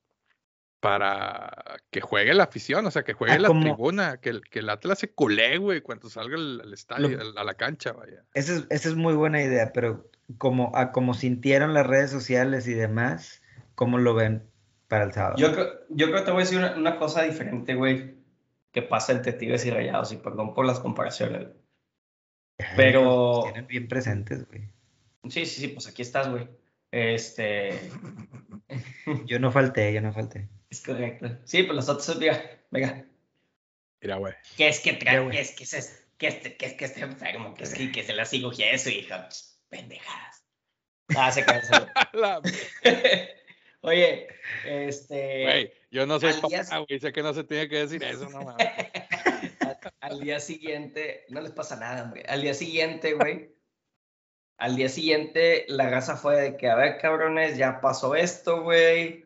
para que juegue la afición, o sea, que juegue Ah, la como- tribuna, que, el- que el Atlas se culé, güey, cuando salga al, al estadio, Lo- a la cancha, vaya. Esa es, esa es muy buena idea, pero como, a como sintieron las redes sociales y demás, ¿cómo lo ven? para el sábado. Yo creo, yo creo que te voy a decir una, una cosa diferente, güey, que pasa entre Tigres y Rayados, y perdón por las comparaciones. Ay, pero- los tienen bien presentes, güey. Sí, sí, sí, pues aquí estás, güey. Este, Yo no falté, yo no falté. Es correcto. Sí, pues los otros, venga, venga. Mira, güey. ¿Qué es que güey. ¿Qué es que es, que este, que es que esté enfermo? ¿Qué es que, que se la y eso, hija? Pss, Pendejadas. Ah, se cansó. Oye, este. Güey, yo no soy al día- papá, güey. Sé que no se tiene que decir eso, no mames. al, al día siguiente, no les pasa nada, hombre. Al día siguiente, güey. Al día siguiente, la raza fue de que, a ver, cabrones, ya pasó esto, güey.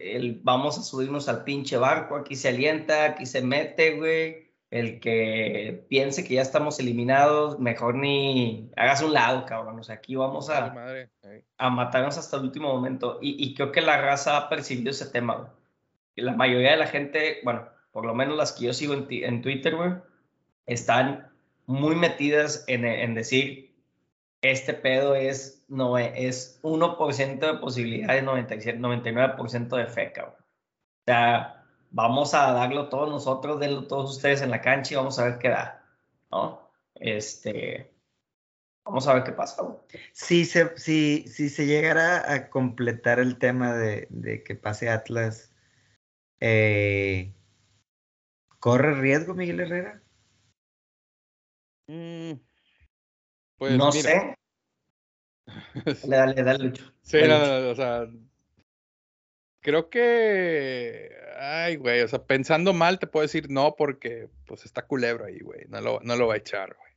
El, vamos a subirnos al pinche barco, aquí se alienta, aquí se mete, güey. El que piense que ya estamos eliminados, mejor ni hagas un lado, cabrón. O sea, aquí vamos a, madre. A matarnos hasta el último momento. Y, y creo que la raza ha percibido ese tema, güey. Y la mayoría de la gente, bueno, por lo menos las que yo sigo en, en Twitter, güey, están muy metidas en, en decir, este pedo es, no, es 1% de posibilidad de 97, 99% de fe, cabrón. O sea, vamos a darlo todos nosotros, denlo todos ustedes en la cancha y vamos a ver qué da, ¿no? Este, vamos a ver qué pasa, güey. Si se, si, si se llegara a completar el tema de, de que pase Atlas, eh, ¿corre riesgo Miguel Herrera? Mm, Pues no mira. sé. Dale, dale, dale, Lucho. Sí, Dale, no, Lucho. o sea, creo que, ay, güey, o sea, pensando mal te puedo decir no porque, pues, está Culebro ahí, güey, no lo, no lo va a echar, güey.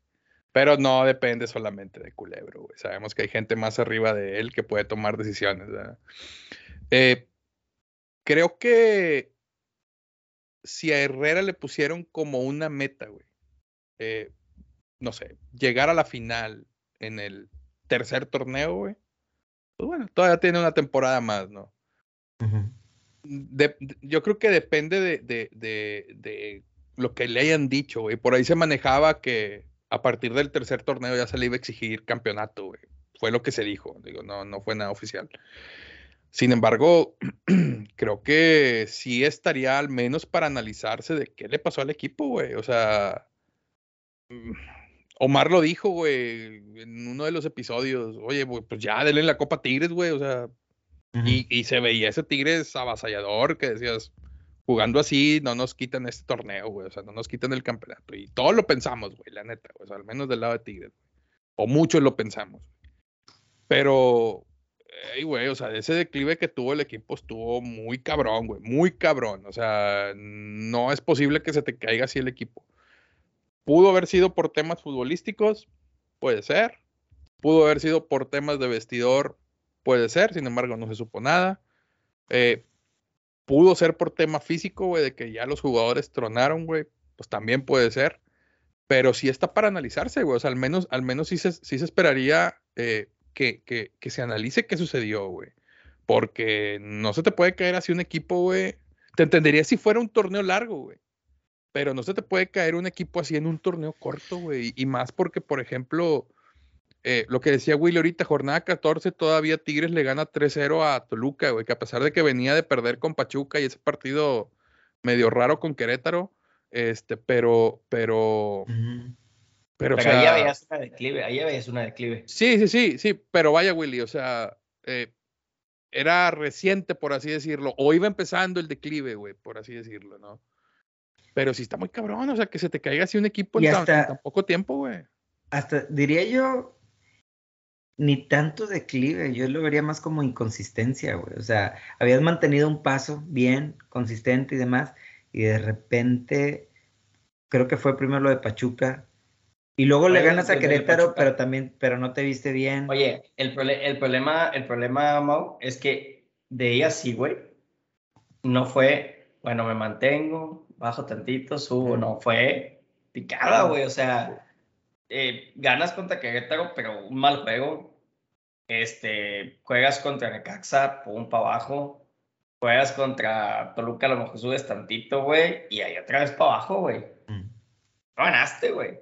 Pero no depende solamente de Culebro, güey. Sabemos que hay gente más arriba de él que puede tomar decisiones, ¿verdad? Eh, creo que si a Herrera le pusieron como una meta, güey, eh, no sé, llegar a la final en el tercer torneo, güey, pues bueno, todavía tiene una temporada más, ¿no? De- de- yo creo que depende de, de- de- de lo que le hayan dicho, güey. Por ahí se manejaba que a partir del tercer torneo ya se le iba a exigir campeonato, güey. Fue lo que se dijo, digo, no, no fue nada oficial. Sin embargo, creo que sí estaría al menos para analizarse de qué le pasó al equipo, güey. O sea, mm, Omar lo dijo, güey, en uno de los episodios. Oye, güey, pues ya denle la Copa Tigres, güey. O sea, y, y se veía ese Tigres avasallador que decías, jugando así, no nos quitan este torneo, güey. O sea, no nos quitan el campeonato. Y todos lo pensamos, güey, la neta. O sea, al menos del lado de Tigres. O muchos lo pensamos. Pero, ey, güey, o sea, ese declive que tuvo el equipo estuvo muy cabrón, güey. Muy cabrón. O sea, no es posible que se te caiga así el equipo. Pudo haber sido por temas futbolísticos, puede ser. Pudo haber sido por temas de vestidor, puede ser. Sin embargo, no se supo nada. Eh, pudo ser por tema físico, güey, de que ya los jugadores tronaron, güey. Pues también puede ser. Pero sí está para analizarse, güey. O sea, al menos, al menos sí se, sí se esperaría eh, que, que, que se analice qué sucedió, güey. Porque no se te puede caer así un equipo, güey. Te entendería si fuera un torneo largo, güey. Pero no se te puede caer un equipo así en un torneo corto, güey. Y más porque, por ejemplo, eh, lo que decía Willy ahorita, jornada 14, todavía Tigres le gana 3-0 a Toluca, güey. Que a pesar de que venía de perder con Pachuca y ese partido medio raro con Querétaro, este, pero, pero, Ujú. pero, o Pero sea, ahí ya veías una declive, ahí ya veías una declive. Sí, sí, sí, sí, pero vaya, Willy, o sea, eh, era reciente, por así decirlo, o iba empezando el declive, güey, por así decirlo, ¿no? Pero sí está muy cabrón, o sea, que se te caiga así un equipo en, Y tan, en hasta- tan poco tiempo, güey. Hasta diría yo, ni tanto declive, yo lo vería más como inconsistencia, güey. O sea, habías mantenido un paso bien, consistente y demás, y de repente, creo que fue primero lo de Pachuca, y luego le ganas a Querétaro, pero también, pero no te viste bien. Oye, el, el problema, el problema, Mau, es que de ella sí, güey. No fue, bueno, me mantengo, bajo tantito, subo, no, fue picada, güey. O sea, eh, ganas contra Querétaro, pero un mal juego. Este, juegas contra Necaxa, pum, para abajo. Juegas contra Toluca, a lo mejor subes tantito, güey, y ahí otra vez para abajo, güey. Mm. No ganaste, güey.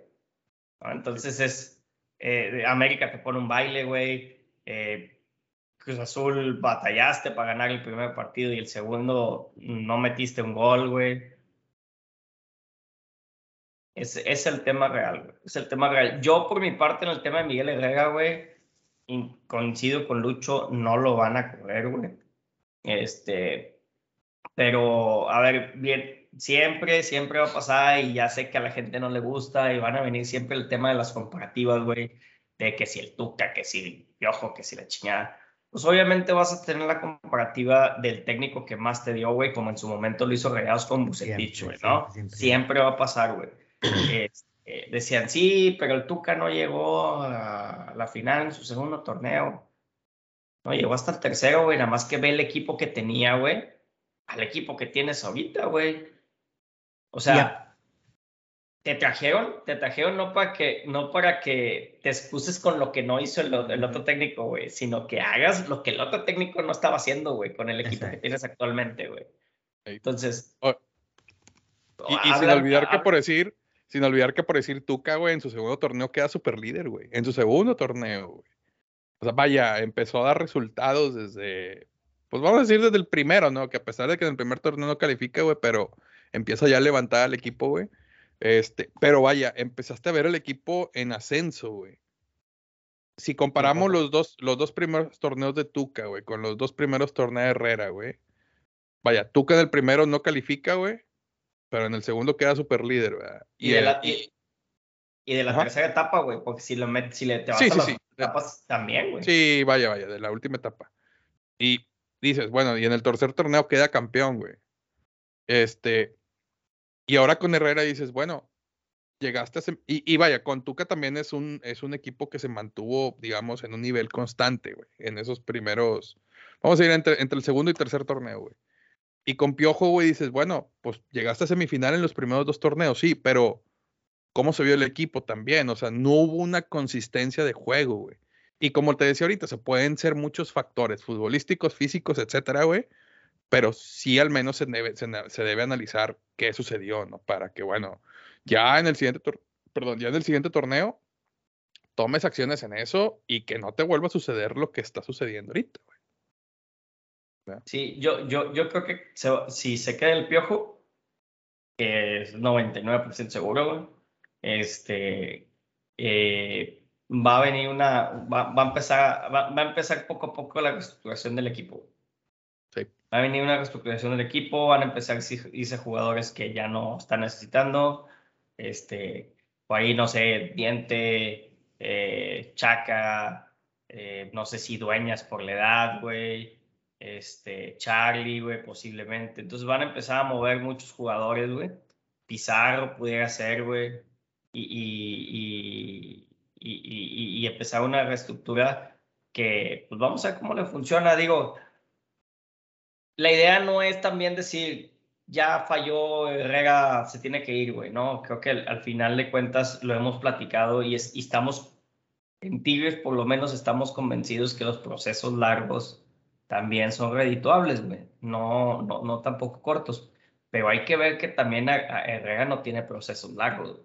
¿no? Entonces es. eh, América te pone un baile, güey. Eh, Cruz Azul batallaste para ganar el primer partido y el segundo no metiste un gol, güey. Es, es el tema real, güey. Es el tema real. Yo, por mi parte, en el tema de Miguel Herrera, güey, in- coincido con Lucho, no lo van a correr, güey. Este, pero, a ver, bien, siempre, siempre va a pasar y ya sé que a la gente no le gusta y van a venir siempre el tema de las comparativas, güey, de que si el Tuca, que si el Piojo, que si la chingada. Pues obviamente vas a tener la comparativa del técnico que más te dio, güey, como en su momento lo hizo Rayados con Bucetich, güey, ¿no? siempre. Siempre va a pasar, güey. Este, decían, sí, pero el Tuca no llegó a la final en su segundo torneo. No, llegó hasta el tercero, güey. Nada más que ve el equipo que tenía, güey. Al equipo que tienes ahorita, güey. O sea, te trajeron, te trajeron no para que, no para que te excuses con lo que no hizo el, el otro técnico, güey, sino que hagas lo que el otro técnico no estaba haciendo, güey, con el equipo que tienes actualmente, güey. Entonces. Oh, Y, y sin habla- olvidar que por decir, sin olvidar que por decir Tuca, güey, en su segundo torneo queda super líder, güey. En su segundo torneo, güey. O sea, vaya, empezó a dar resultados desde, pues vamos a decir desde el primero, ¿no? Que a pesar de que en el primer torneo no califica, güey, pero empieza ya a levantar al equipo, güey. Este, pero vaya, empezaste a ver el equipo en ascenso, güey. Si comparamos los dos, los dos primeros torneos de Tuca, güey, con los dos primeros torneos de Herrera, güey. Vaya, Tuca en el primero no califica, güey, pero en el segundo queda super líder, ¿verdad? Y de la, y- de la tercera etapa, güey, porque si, lo met- si le te vas Sí, a sí, las sí. etapas también, güey. Sí, vaya, vaya, de la última etapa. Y dices, bueno, y en el tercer torneo queda campeón, güey. Este, y ahora con Herrera dices, bueno, llegaste a y, y vaya, con Tuca también es un, es un equipo que se mantuvo, digamos, en un nivel constante, güey, en esos primeros, vamos a ir entre, entre el segundo y tercer torneo, güey. Y con Piojo, güey, dices, bueno, pues llegaste a semifinal en los primeros dos torneos, sí, pero ¿cómo se vio el equipo también? O sea, no hubo una consistencia de juego, güey. Y como te decía ahorita, se pueden ser muchos factores futbolísticos, físicos, etcétera, güey. Pero sí al menos se debe, analizar qué sucedió, ¿no? Para que, bueno, ya en el siguiente, perdón, ya en el siguiente torneo tomes acciones en eso y que no te vuelva a suceder lo que está sucediendo ahorita, Sí, yo, yo, yo creo que se si se queda el piojo, que es 99% seguro, este, eh, va a venir una, va, va a empezar, va, va a empezar poco a poco la reestructuración del equipo. Sí. Va a venir una reestructuración del equipo, van a empezar a irse jugadores que ya no están necesitando, este, por ahí, no sé, Diente, eh, Chaca, eh, no sé si Dueñas por la edad, güey, este, Charlie, güey, posiblemente. Entonces van a empezar a mover muchos jugadores, güey. Pizarro pudiera ser, güey. Y, y, y, y, empezar una reestructura que, pues vamos a ver cómo le funciona. Digo, la idea no es también decir, ya falló Herrera, se tiene que ir, güey. No, creo que al, al final de cuentas lo hemos platicado y, es, y estamos, en Tigres por lo menos estamos convencidos que los procesos largos también son redituables, güey. No, no, no tampoco cortos. Pero hay que ver que también a, a Herrera no tiene procesos largos,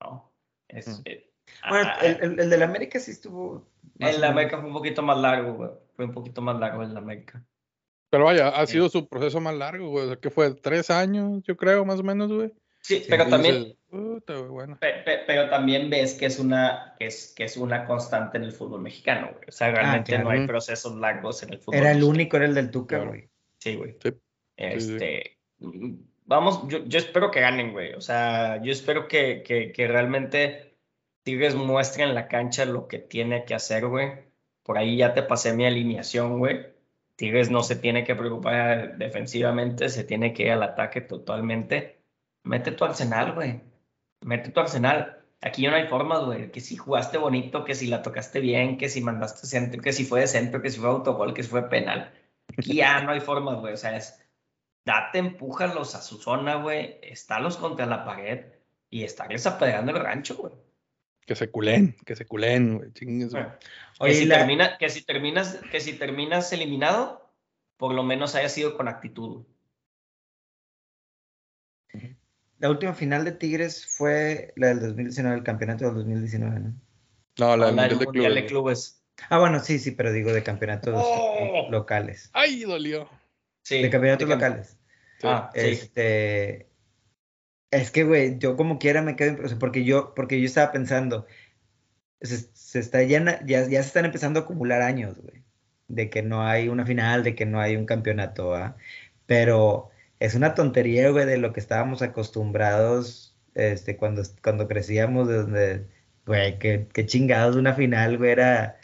¿no? Es, Mm. eh, Bueno, a- el, el, el del América sí estuvo. el. América fue un poquito más largo, güey. Fue un poquito más largo el de América. Pero vaya, ha Sí. sido su proceso más largo, güey. O sea, que fue tres años, yo creo, más o menos, güey. Sí, pero también, dices, "Puta, güey, bueno. Pe- pe- pero también ves que es una que es, que es una constante en el fútbol mexicano, güey. O sea, realmente claro. no hay procesos largos en el fútbol. Era el mexicano. único, era el del Tuca, Claro. güey. Sí, güey. Sí. Este, vamos, yo, yo espero que ganen, güey. O sea, yo espero que, que, que realmente Tigres muestre en la cancha lo que tiene que hacer, güey. Por ahí ya te pasé mi alineación, güey. Tigres no se tiene que preocupar defensivamente, se tiene que ir al ataque totalmente. Mete tu arsenal, güey. Mete tu arsenal. Aquí no hay formas, güey. Que si jugaste bonito, que si la tocaste bien, que si mandaste centro, que si fue de centro, que si fue autogol, que si fue penal. Aquí ya no hay formas, güey. O sea, es date, empújalos a su zona, güey. Estálos contra la pared y estarles apedreando el rancho, güey. Que se culen, que se culen, güey. chingues, güey. Que, Oye, si la- termina, que, si terminas, que si terminas eliminado, por lo menos haya sido con actitud. La última final de Tigres fue la del 2019, el campeonato del 2019, ¿no? No, la del La Mundial de Mundial Clubes. de Clubes. Ah, bueno, sí, sí, pero digo de campeonatos Oh. locales. ¡Ay, dolió! Sí. De campeonatos de locales. Sí. Ah, sí. Este. Es que, güey, yo como quiera me quedo. imp- o sea, porque yo, porque yo estaba pensando. Se, se está ya, ya, ya se están empezando a acumular años, güey. De que no hay una final, de que no hay un campeonato, ¿ah? Pero es una tontería, güey, de lo que estábamos acostumbrados este, cuando, cuando crecíamos, de donde, güey, que, que chingados una final, güey, era.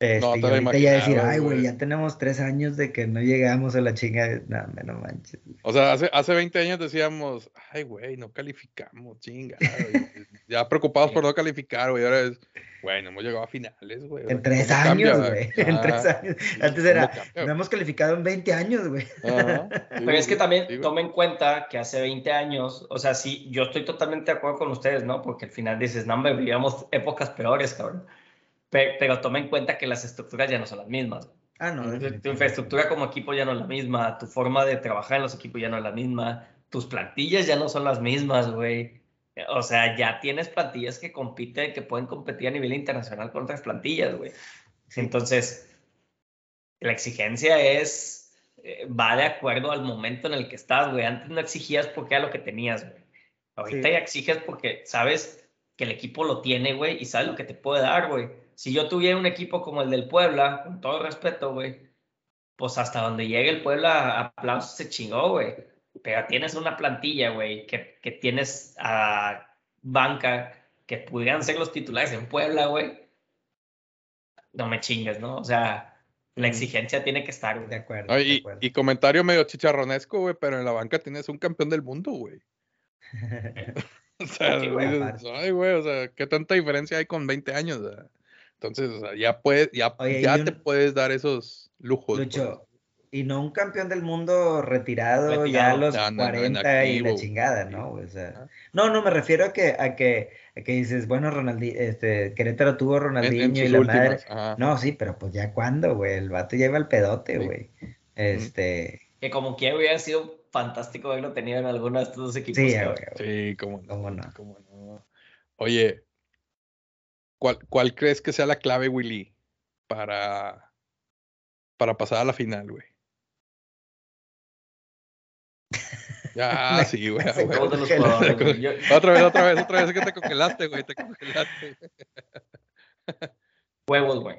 Este, No te y ahorita ya decir, ay, güey, güey". ya tenemos tres años de que no llegamos a la chinga. No, me no manches. O sea, hace, hace 20 años decíamos, ay, güey, no calificamos, chinga. ya preocupados por no calificar, güey. Ahora es, güey, no hemos llegado a finales, güey. En ¿Cómo tres cambia, años, güey. En Ah, tres años. Antes ¿cómo era, cambia? no hemos calificado en 20 años, güey. Ajá, sí, Pero es que también sí, güey. toma en cuenta que hace 20 años, o sea, sí, yo estoy totalmente de acuerdo con ustedes, ¿no? Porque al final dices, no, hombre, vivíamos épocas peores, cabrón. Pero, pero toma en cuenta que las estructuras ya no son las mismas. Ah, no. Tu- infraestructura como equipo ya no es la misma, tu forma de trabajar en los equipos ya no es la misma, tus plantillas ya no son las mismas, güey. O sea, ya tienes plantillas que compiten, que pueden competir a nivel internacional con otras plantillas, güey. Entonces, la exigencia es, eh, va de acuerdo al momento en el que estás, güey. Antes no exigías porque era lo que tenías, güey. Ahorita Sí. ya exiges porque sabes que el equipo lo tiene, güey, y sabes lo que te puede dar, güey. Si yo tuviera un equipo como el del Puebla, con todo respeto, güey, pues hasta donde llegue el Puebla, aplausos se chingó, güey. Pero tienes una plantilla, güey, que, que tienes a banca que pudieran ser los titulares en Puebla, güey. No me chingues, ¿no? O sea, la Mm. exigencia tiene que estar, De acuerdo. Ay, de y, acuerdo. y comentario medio chicharronesco, güey, pero en la banca tienes un campeón del mundo, güey. O sea, güey, dices, ay, güey, o sea, ¿qué tanta diferencia hay con 20 años? o sea? Entonces, o sea, ya puedes, ya, Oye, ya te puedes dar esos lujos. Lucho, pues. Y no un campeón del mundo retirado, ya a los No, no, no, en 40 y la chingada. ¿no? O sea, no, no, me refiero a que, a que, a que dices, bueno, Ronaldinho, este, Querétaro tuvo En- en Ronaldinho y la últimas, madre. ajá. No, sí, pero pues ya cuándo, güey, el vato lleva el pedote, Sí. güey. Este, Que como quiera hubiera sido fantástico haberlo tenido en alguno de estos dos equipos. sí, güey, güey. Sí, cómo no. ¿Cómo no? cómo no. Oye, ¿cuál, ¿cuál crees que sea la clave, Willy, para, para pasar a la final, güey? Jugadores, güey. Yo- Otra vez, otra vez, otra vez, es que te congelaste, güey, te congelaste. Huevos, güey.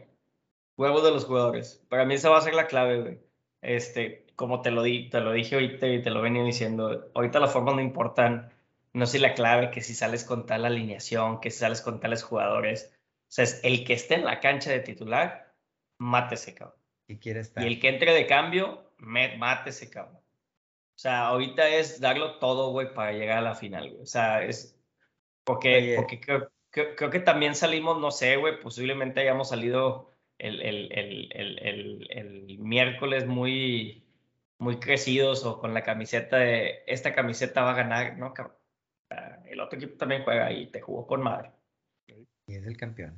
Huevos de los jugadores. Para mí esa va a ser la clave, güey. Este, como te lo, di, te lo dije ahorita y te lo venía diciendo, ahorita las formas no importan. No sé la clave, que si sales con tal alineación, que si sales con tales jugadores. O sea, es el que esté en la cancha de titular, mátese, cabrón. Y quiere estar. Y el que entre de cambio, mátese, cabrón. O sea, ahorita es darlo todo, güey, para llegar a la final, güey. O sea, es. Porque, Oye. porque creo, creo- creo que también salimos, no sé, güey, posiblemente hayamos salido el, el, el, el, el, el miércoles muy, muy crecidos o con la camiseta de esta camiseta va a ganar, ¿no, El otro equipo también juega y te jugó con madre. Y es el campeón.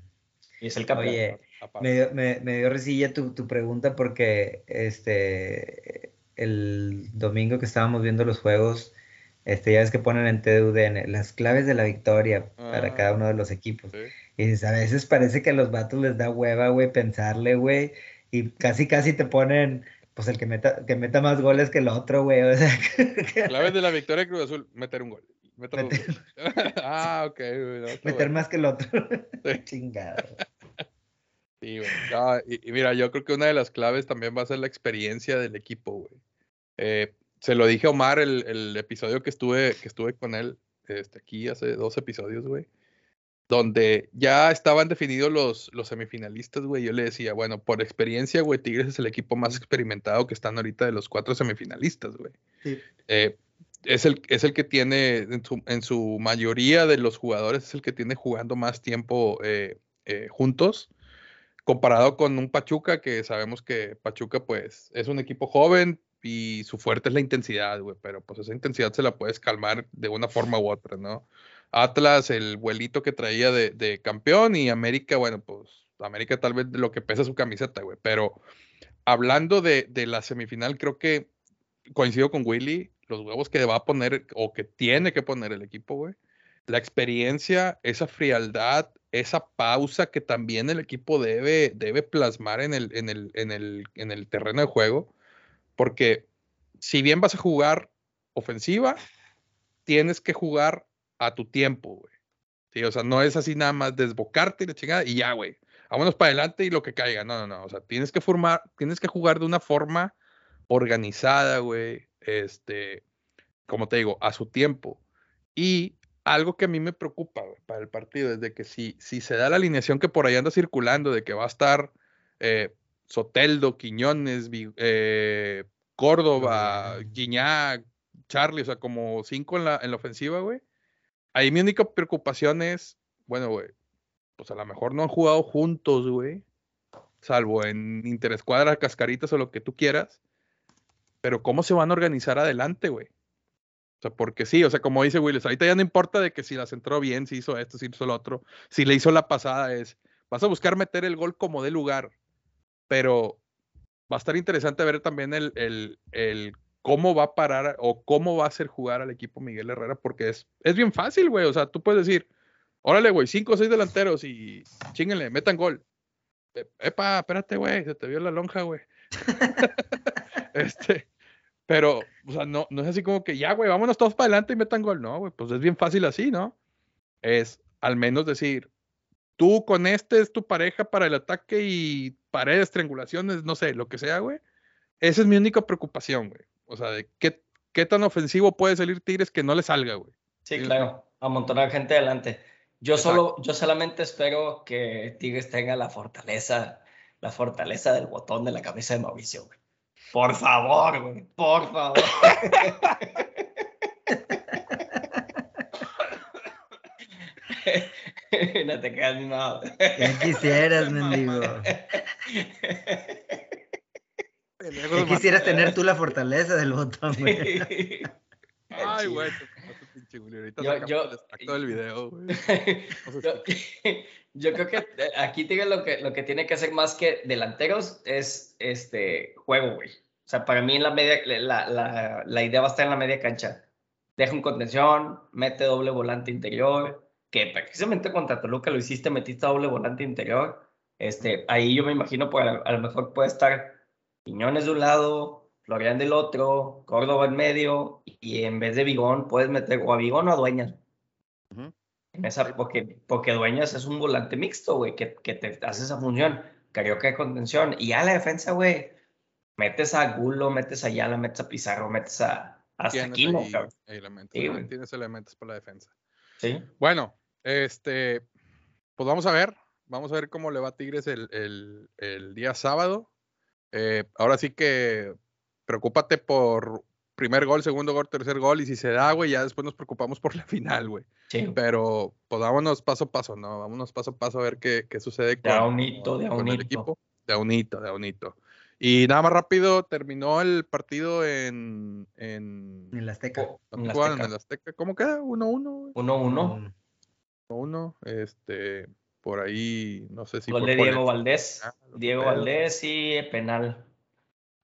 Y es el campeón. Oye. Me dio, me, me dio risilla tu, tu pregunta porque este el domingo que estábamos viendo los juegos, este, ya ves que ponen en TUDN las claves de la victoria para Ah. cada uno de los equipos. Sí. Y dices, a veces parece que a los vatos les da hueva, güey, pensarle, güey, y casi casi te ponen, pues el que meta, que meta más goles que el otro, güey. O sea, Claves de la victoria Cruz Azul, meter un gol. Meter, Meter- goles. ah, ok, güey. meter bueno. más que el otro. Sí. Chingado. Sí, güey. No, y, y mira, yo creo que una de las claves también va a ser la experiencia del equipo, güey. Eh, se lo dije a Omar el, el episodio que estuve, que estuve con él este, aquí hace dos episodios, güey. Donde ya estaban definidos los, los semifinalistas, güey. Yo le decía, bueno, por experiencia, güey, Tigres es el equipo más experimentado que están ahorita de los cuatro semifinalistas, güey. Sí. Eh, es el, es el que tiene, en su, en su mayoría de los jugadores, es el que tiene jugando más tiempo eh, eh, juntos comparado con un Pachuca que sabemos que Pachuca pues es un equipo joven y su fuerte es la intensidad, güey, pero pues esa intensidad se la puedes calmar de una forma u otra, ¿no? Atlas, el vuelito que traía de, de campeón y América, bueno, pues América tal vez de lo que pesa su camiseta, güey, pero hablando de, de la semifinal, creo que coincido con Willy, los huevos que va a poner o que tiene que poner el equipo, güey, la experiencia, esa frialdad esa pausa que también el equipo debe, debe plasmar en el, en, el, en, el, en el terreno de juego, porque si bien vas a jugar ofensiva, tienes que jugar a tu tiempo, güey. O sea, no es así nada más desbocarte y la chingada y ya, güey. Vámonos para adelante y lo que caiga. No, no, no. O sea, tienes que formar, tienes que jugar de una forma organizada, güey. Este, como te digo, a su tiempo. Y algo que a mí me preocupa para el partido es de que si, si se da la alineación que por ahí anda circulando, de que va a estar eh, Soteldo, Quiñones, eh, Córdoba, Guiñac, Charlie, o sea, como cinco en la, en la ofensiva, güey. Ahí mi única preocupación es, bueno, güey, pues a lo mejor no han jugado juntos, güey. Salvo en interescuadras, cascaritas o lo que tú quieras. Pero ¿cómo se van a organizar adelante, güey? O sea, porque sí, o sea, como dice Willis, ahorita ya no importa de que si las entró bien, si hizo esto, si hizo lo otro, si le hizo la pasada, es, vas a buscar meter el gol como de lugar, pero va a estar interesante ver también el, el, el cómo va a parar o cómo va a hacer jugar al equipo Miguel Herrera, porque es, es bien fácil, güey, o sea, tú puedes decir, órale, güey, cinco o seis delanteros y chinguenle, metan gol. Epa, espérate, güey, se te vio la lonja, güey. este, pero, o sea, no, no es así como que ya, güey, vámonos todos para adelante y metan gol. No, güey, pues es bien fácil así, ¿no? Es al menos decir, tú con este es tu pareja para el ataque y paredes, triangulaciones, no sé, lo que sea, güey. Esa es mi única preocupación, güey. O sea, de qué, qué tan ofensivo puede salir Tigres que no le salga, güey. Sí, claro, amontonar gente adelante. Yo solo, yo solamente espero que Tigres tenga la fortaleza, la fortaleza del botón de la cabeza de Mauricio, güey. Por favor, güey, por favor. no te quedas ni nada. Ya quisieras, mendigo. Ya quisieras tener tú la fortaleza del botón, güey. Ay, güey. Ahorita yo, yo, el extracto del video, güey. yo, yo, creo que eh, aquí tiene lo que, lo que tiene que hacer más que delanteros es este juego, güey. O sea, para mí en la media, la, la, la idea va a estar en la media cancha. Deja un contención, mete doble volante interior, que precisamente contra Toluca lo hiciste, metiste doble volante interior. Este, ahí yo me imagino, pues, a, a lo mejor puede estar Piñones de un lado, Florian del otro, Córdoba en medio, y en vez de Vigón puedes meter o a Vigón o a Dueñas. porque, porque Dueñas es un volante mixto, güey, que, que, te hace esa función. Carioca de contención. Y ya la defensa, güey, metes a Gulo, metes a Yala, metes a Pizarro, metes a hasta Aquino, elementos, sí, tienes elementos para la defensa. Sí. Bueno, este, pues vamos a ver, vamos a ver cómo le va a Tigres el, el, el día sábado. Eh, ahora sí que preocúpate por primer gol, segundo gol, tercer gol, y si se da, güey, ya después nos preocupamos por la final, güey. Sí. Pero pues vámonos paso a paso, ¿no? Vámonos paso a paso a ver qué, qué sucede con, de a unito, de con el equipo. De a unito, de a unito. Y nada más rápido, terminó el partido en... En, en la Azteca. En Azteca. En el Azteca. ¿Cómo queda? 1-1. 1-1. 1-1. Este, por ahí, no sé si... Gol de Diego Valdés. Ah, Diego Valdés y penal.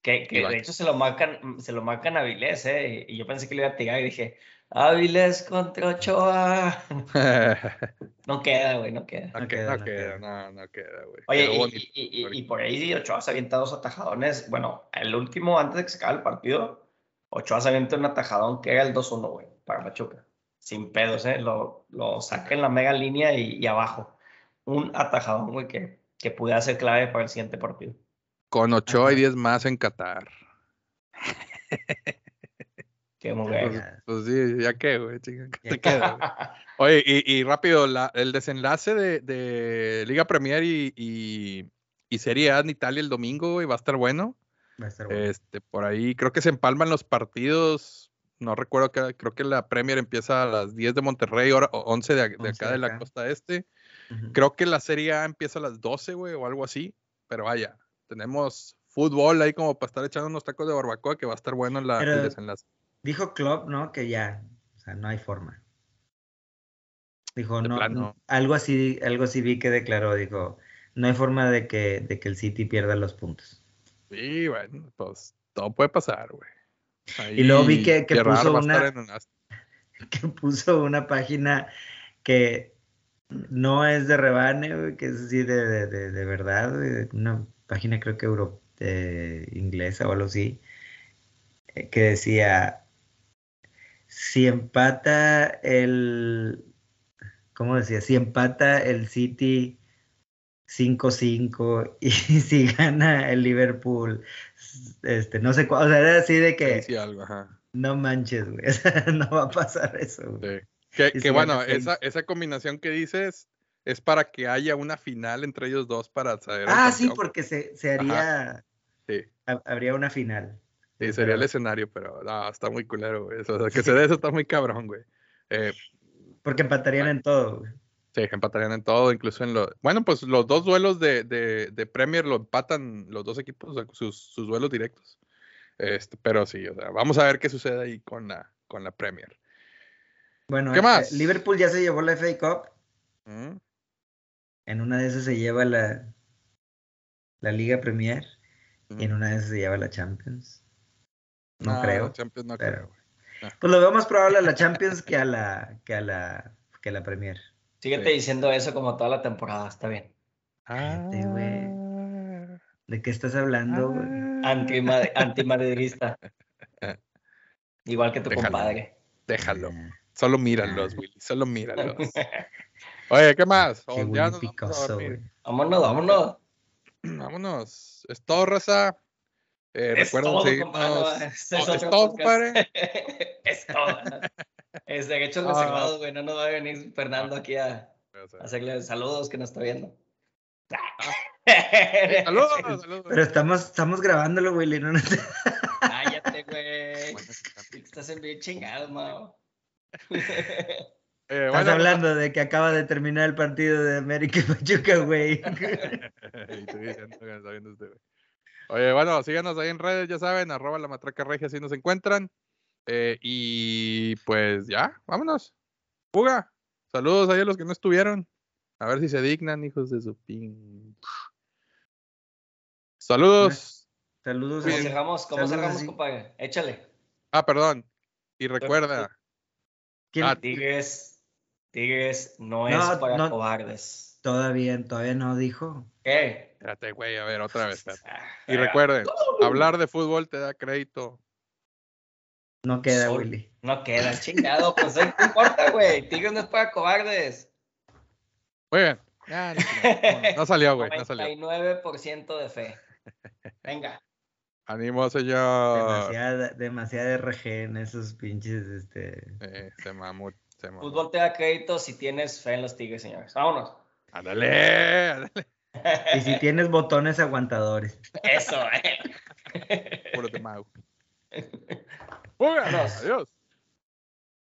Que, que de hecho se lo marcan, se lo marcan a Vilés, ¿eh? Y yo pensé que le iba a tirar y dije, Avilés contra Ochoa. no queda, güey, no queda. No, queda, no queda, no, no queda, güey. Oye, y, y, y, por ahí Ochoa se avienta dos atajadones. Bueno, el último, antes de que se acabe el partido, Ochoa se avienta un atajadón que era el 2-1, güey, para Machuca. Sin pedos, ¿eh? Lo, lo saca en la mega línea y, abajo. Un atajadón, güey, que, que pudiera ser clave para el siguiente partido. Con ocho y 10 más en Qatar. Qué mujer. Pues, pues, sí, ya qué, güey, te queda, Oye, y, y rápido, la, el desenlace de, de, Liga Premier y, y, y Serie A en Italia el domingo, güey, va a estar bueno. Va a estar bueno. Este, por ahí creo que se empalman los partidos. No recuerdo que creo que la Premier empieza a las 10 de Monterrey, hora, 11 de, de acá de la costa este. Uh -huh. Creo que la Serie A empieza a las 12, güey, o algo así. Pero vaya, tenemos fútbol ahí como para estar echando unos tacos de barbacoa que va a estar bueno en la, el desenlace. Dijo Klopp, ¿no? Que ya, o sea, no hay forma. Dijo, no, plano. algo así, algo así vi que declaró, dijo, no hay forma de que, de que el City pierda los puntos. Sí, bueno, pues todo puede pasar, güey. Y luego vi que, que puso una, que puso una página que no es de rebane, que es así de, de, de, de verdad, una página creo que euro, eh, inglesa o algo así, eh, que decía, si empata el, ¿cómo decía? Si empata el City 5-5 y si gana el Liverpool, este, no sé cuál, o sea, era así de que... Sí, algo, ajá. No manches, güey, no va a pasar eso, güey. Sí. Que, que si bueno, esa, esa combinación que dices es para que haya una final entre ellos dos para saber. Ah, sí, porque se, se haría, Sí, ha- habría una final. sí, sería el escenario, pero no, está muy culero, güey. O sea, que se dé eso está muy cabrón, güey. Eh, Porque empatarían en todo, güey. Sí, empatarían en todo, incluso en los... Bueno, pues los dos duelos de, de, de Premier lo empatan los dos equipos, sus, sus duelos directos. Este, pero sí, o sea, vamos a ver qué sucede ahí con la, con la Premier. Bueno, ¿Qué eh, más? Liverpool ya se llevó la FA Cup. ¿Mm? En una de esas se lleva la, la Liga Premier. Y en una de esas se lleva la Champions. No Ah, creo. Champions no pero- creo, güey. Pues lo veo más probable a la Champions que a la, que a la, que a la Premier. Síguete Sí. diciendo eso como toda la temporada, está bien. Ah, ¿De qué estás hablando, güey? Anti antimadridista. Igual que tu Déjalo. compadre. Déjalo. Ah, Solo míralos, Willy. Solo míralos. Oye, ¿qué más? Qué O ya nos vamos a. Vámonos, vámonos. Vámonos. Es todo, raza. Eh, Es recuerden todo, seguirnos. compadre. Este Oh, es es todo, compadre. es todo. Es derechos Ah. reservados, güey. No nos va a venir Fernando aquí a hacerle saludos que nos está viendo. Saludos, saludos. Pero estamos, estamos grabándolo, Willy. No, no te- Cállate, güey. Estás en bien chingado, mao. Eh, Estás bueno, hablando de que acaba de terminar el partido de América y Pachuca, güey. este güey. Oye, bueno, síganos ahí en redes, ya saben, arroba la matraca regia si nos encuentran. Eh, y pues ya, vámonos. Fuga. Saludos ahí a los que no estuvieron. A ver si se dignan, hijos de su pin. Saludos. Saludos. ¿Cómo cerramos? ¿Cómo Saludos, cerramos, sí. compadre? Échale. Ah, perdón. Y recuerda, ¿Quién- Ah, Tigres, Tigres no, No, es para no. cobardes. Todavía, todavía no dijo. ¿Qué? espérate, güey, a ver, otra vez. espérate. Ah, Y recuerden, hablar de fútbol te da crédito. No queda, Sol- Willy. No queda, chingado. Pues no importa, güey. Tigres no es para cobardes. Muy bien. Ya, no, no, no salió, güey, no salió. 99% de fe. Venga. Ánimo, señor. Demasiada, demasiada RG en esos pinches, este. Eh, se mamó, se mamó. Fútbol te da crédito si tienes fe en los Tigres, señores. Vámonos. Ándale, ándale. Y si tienes botones aguantadores. Eso, eh. Puro de Mau. Fuga, Vámonos. Adiós.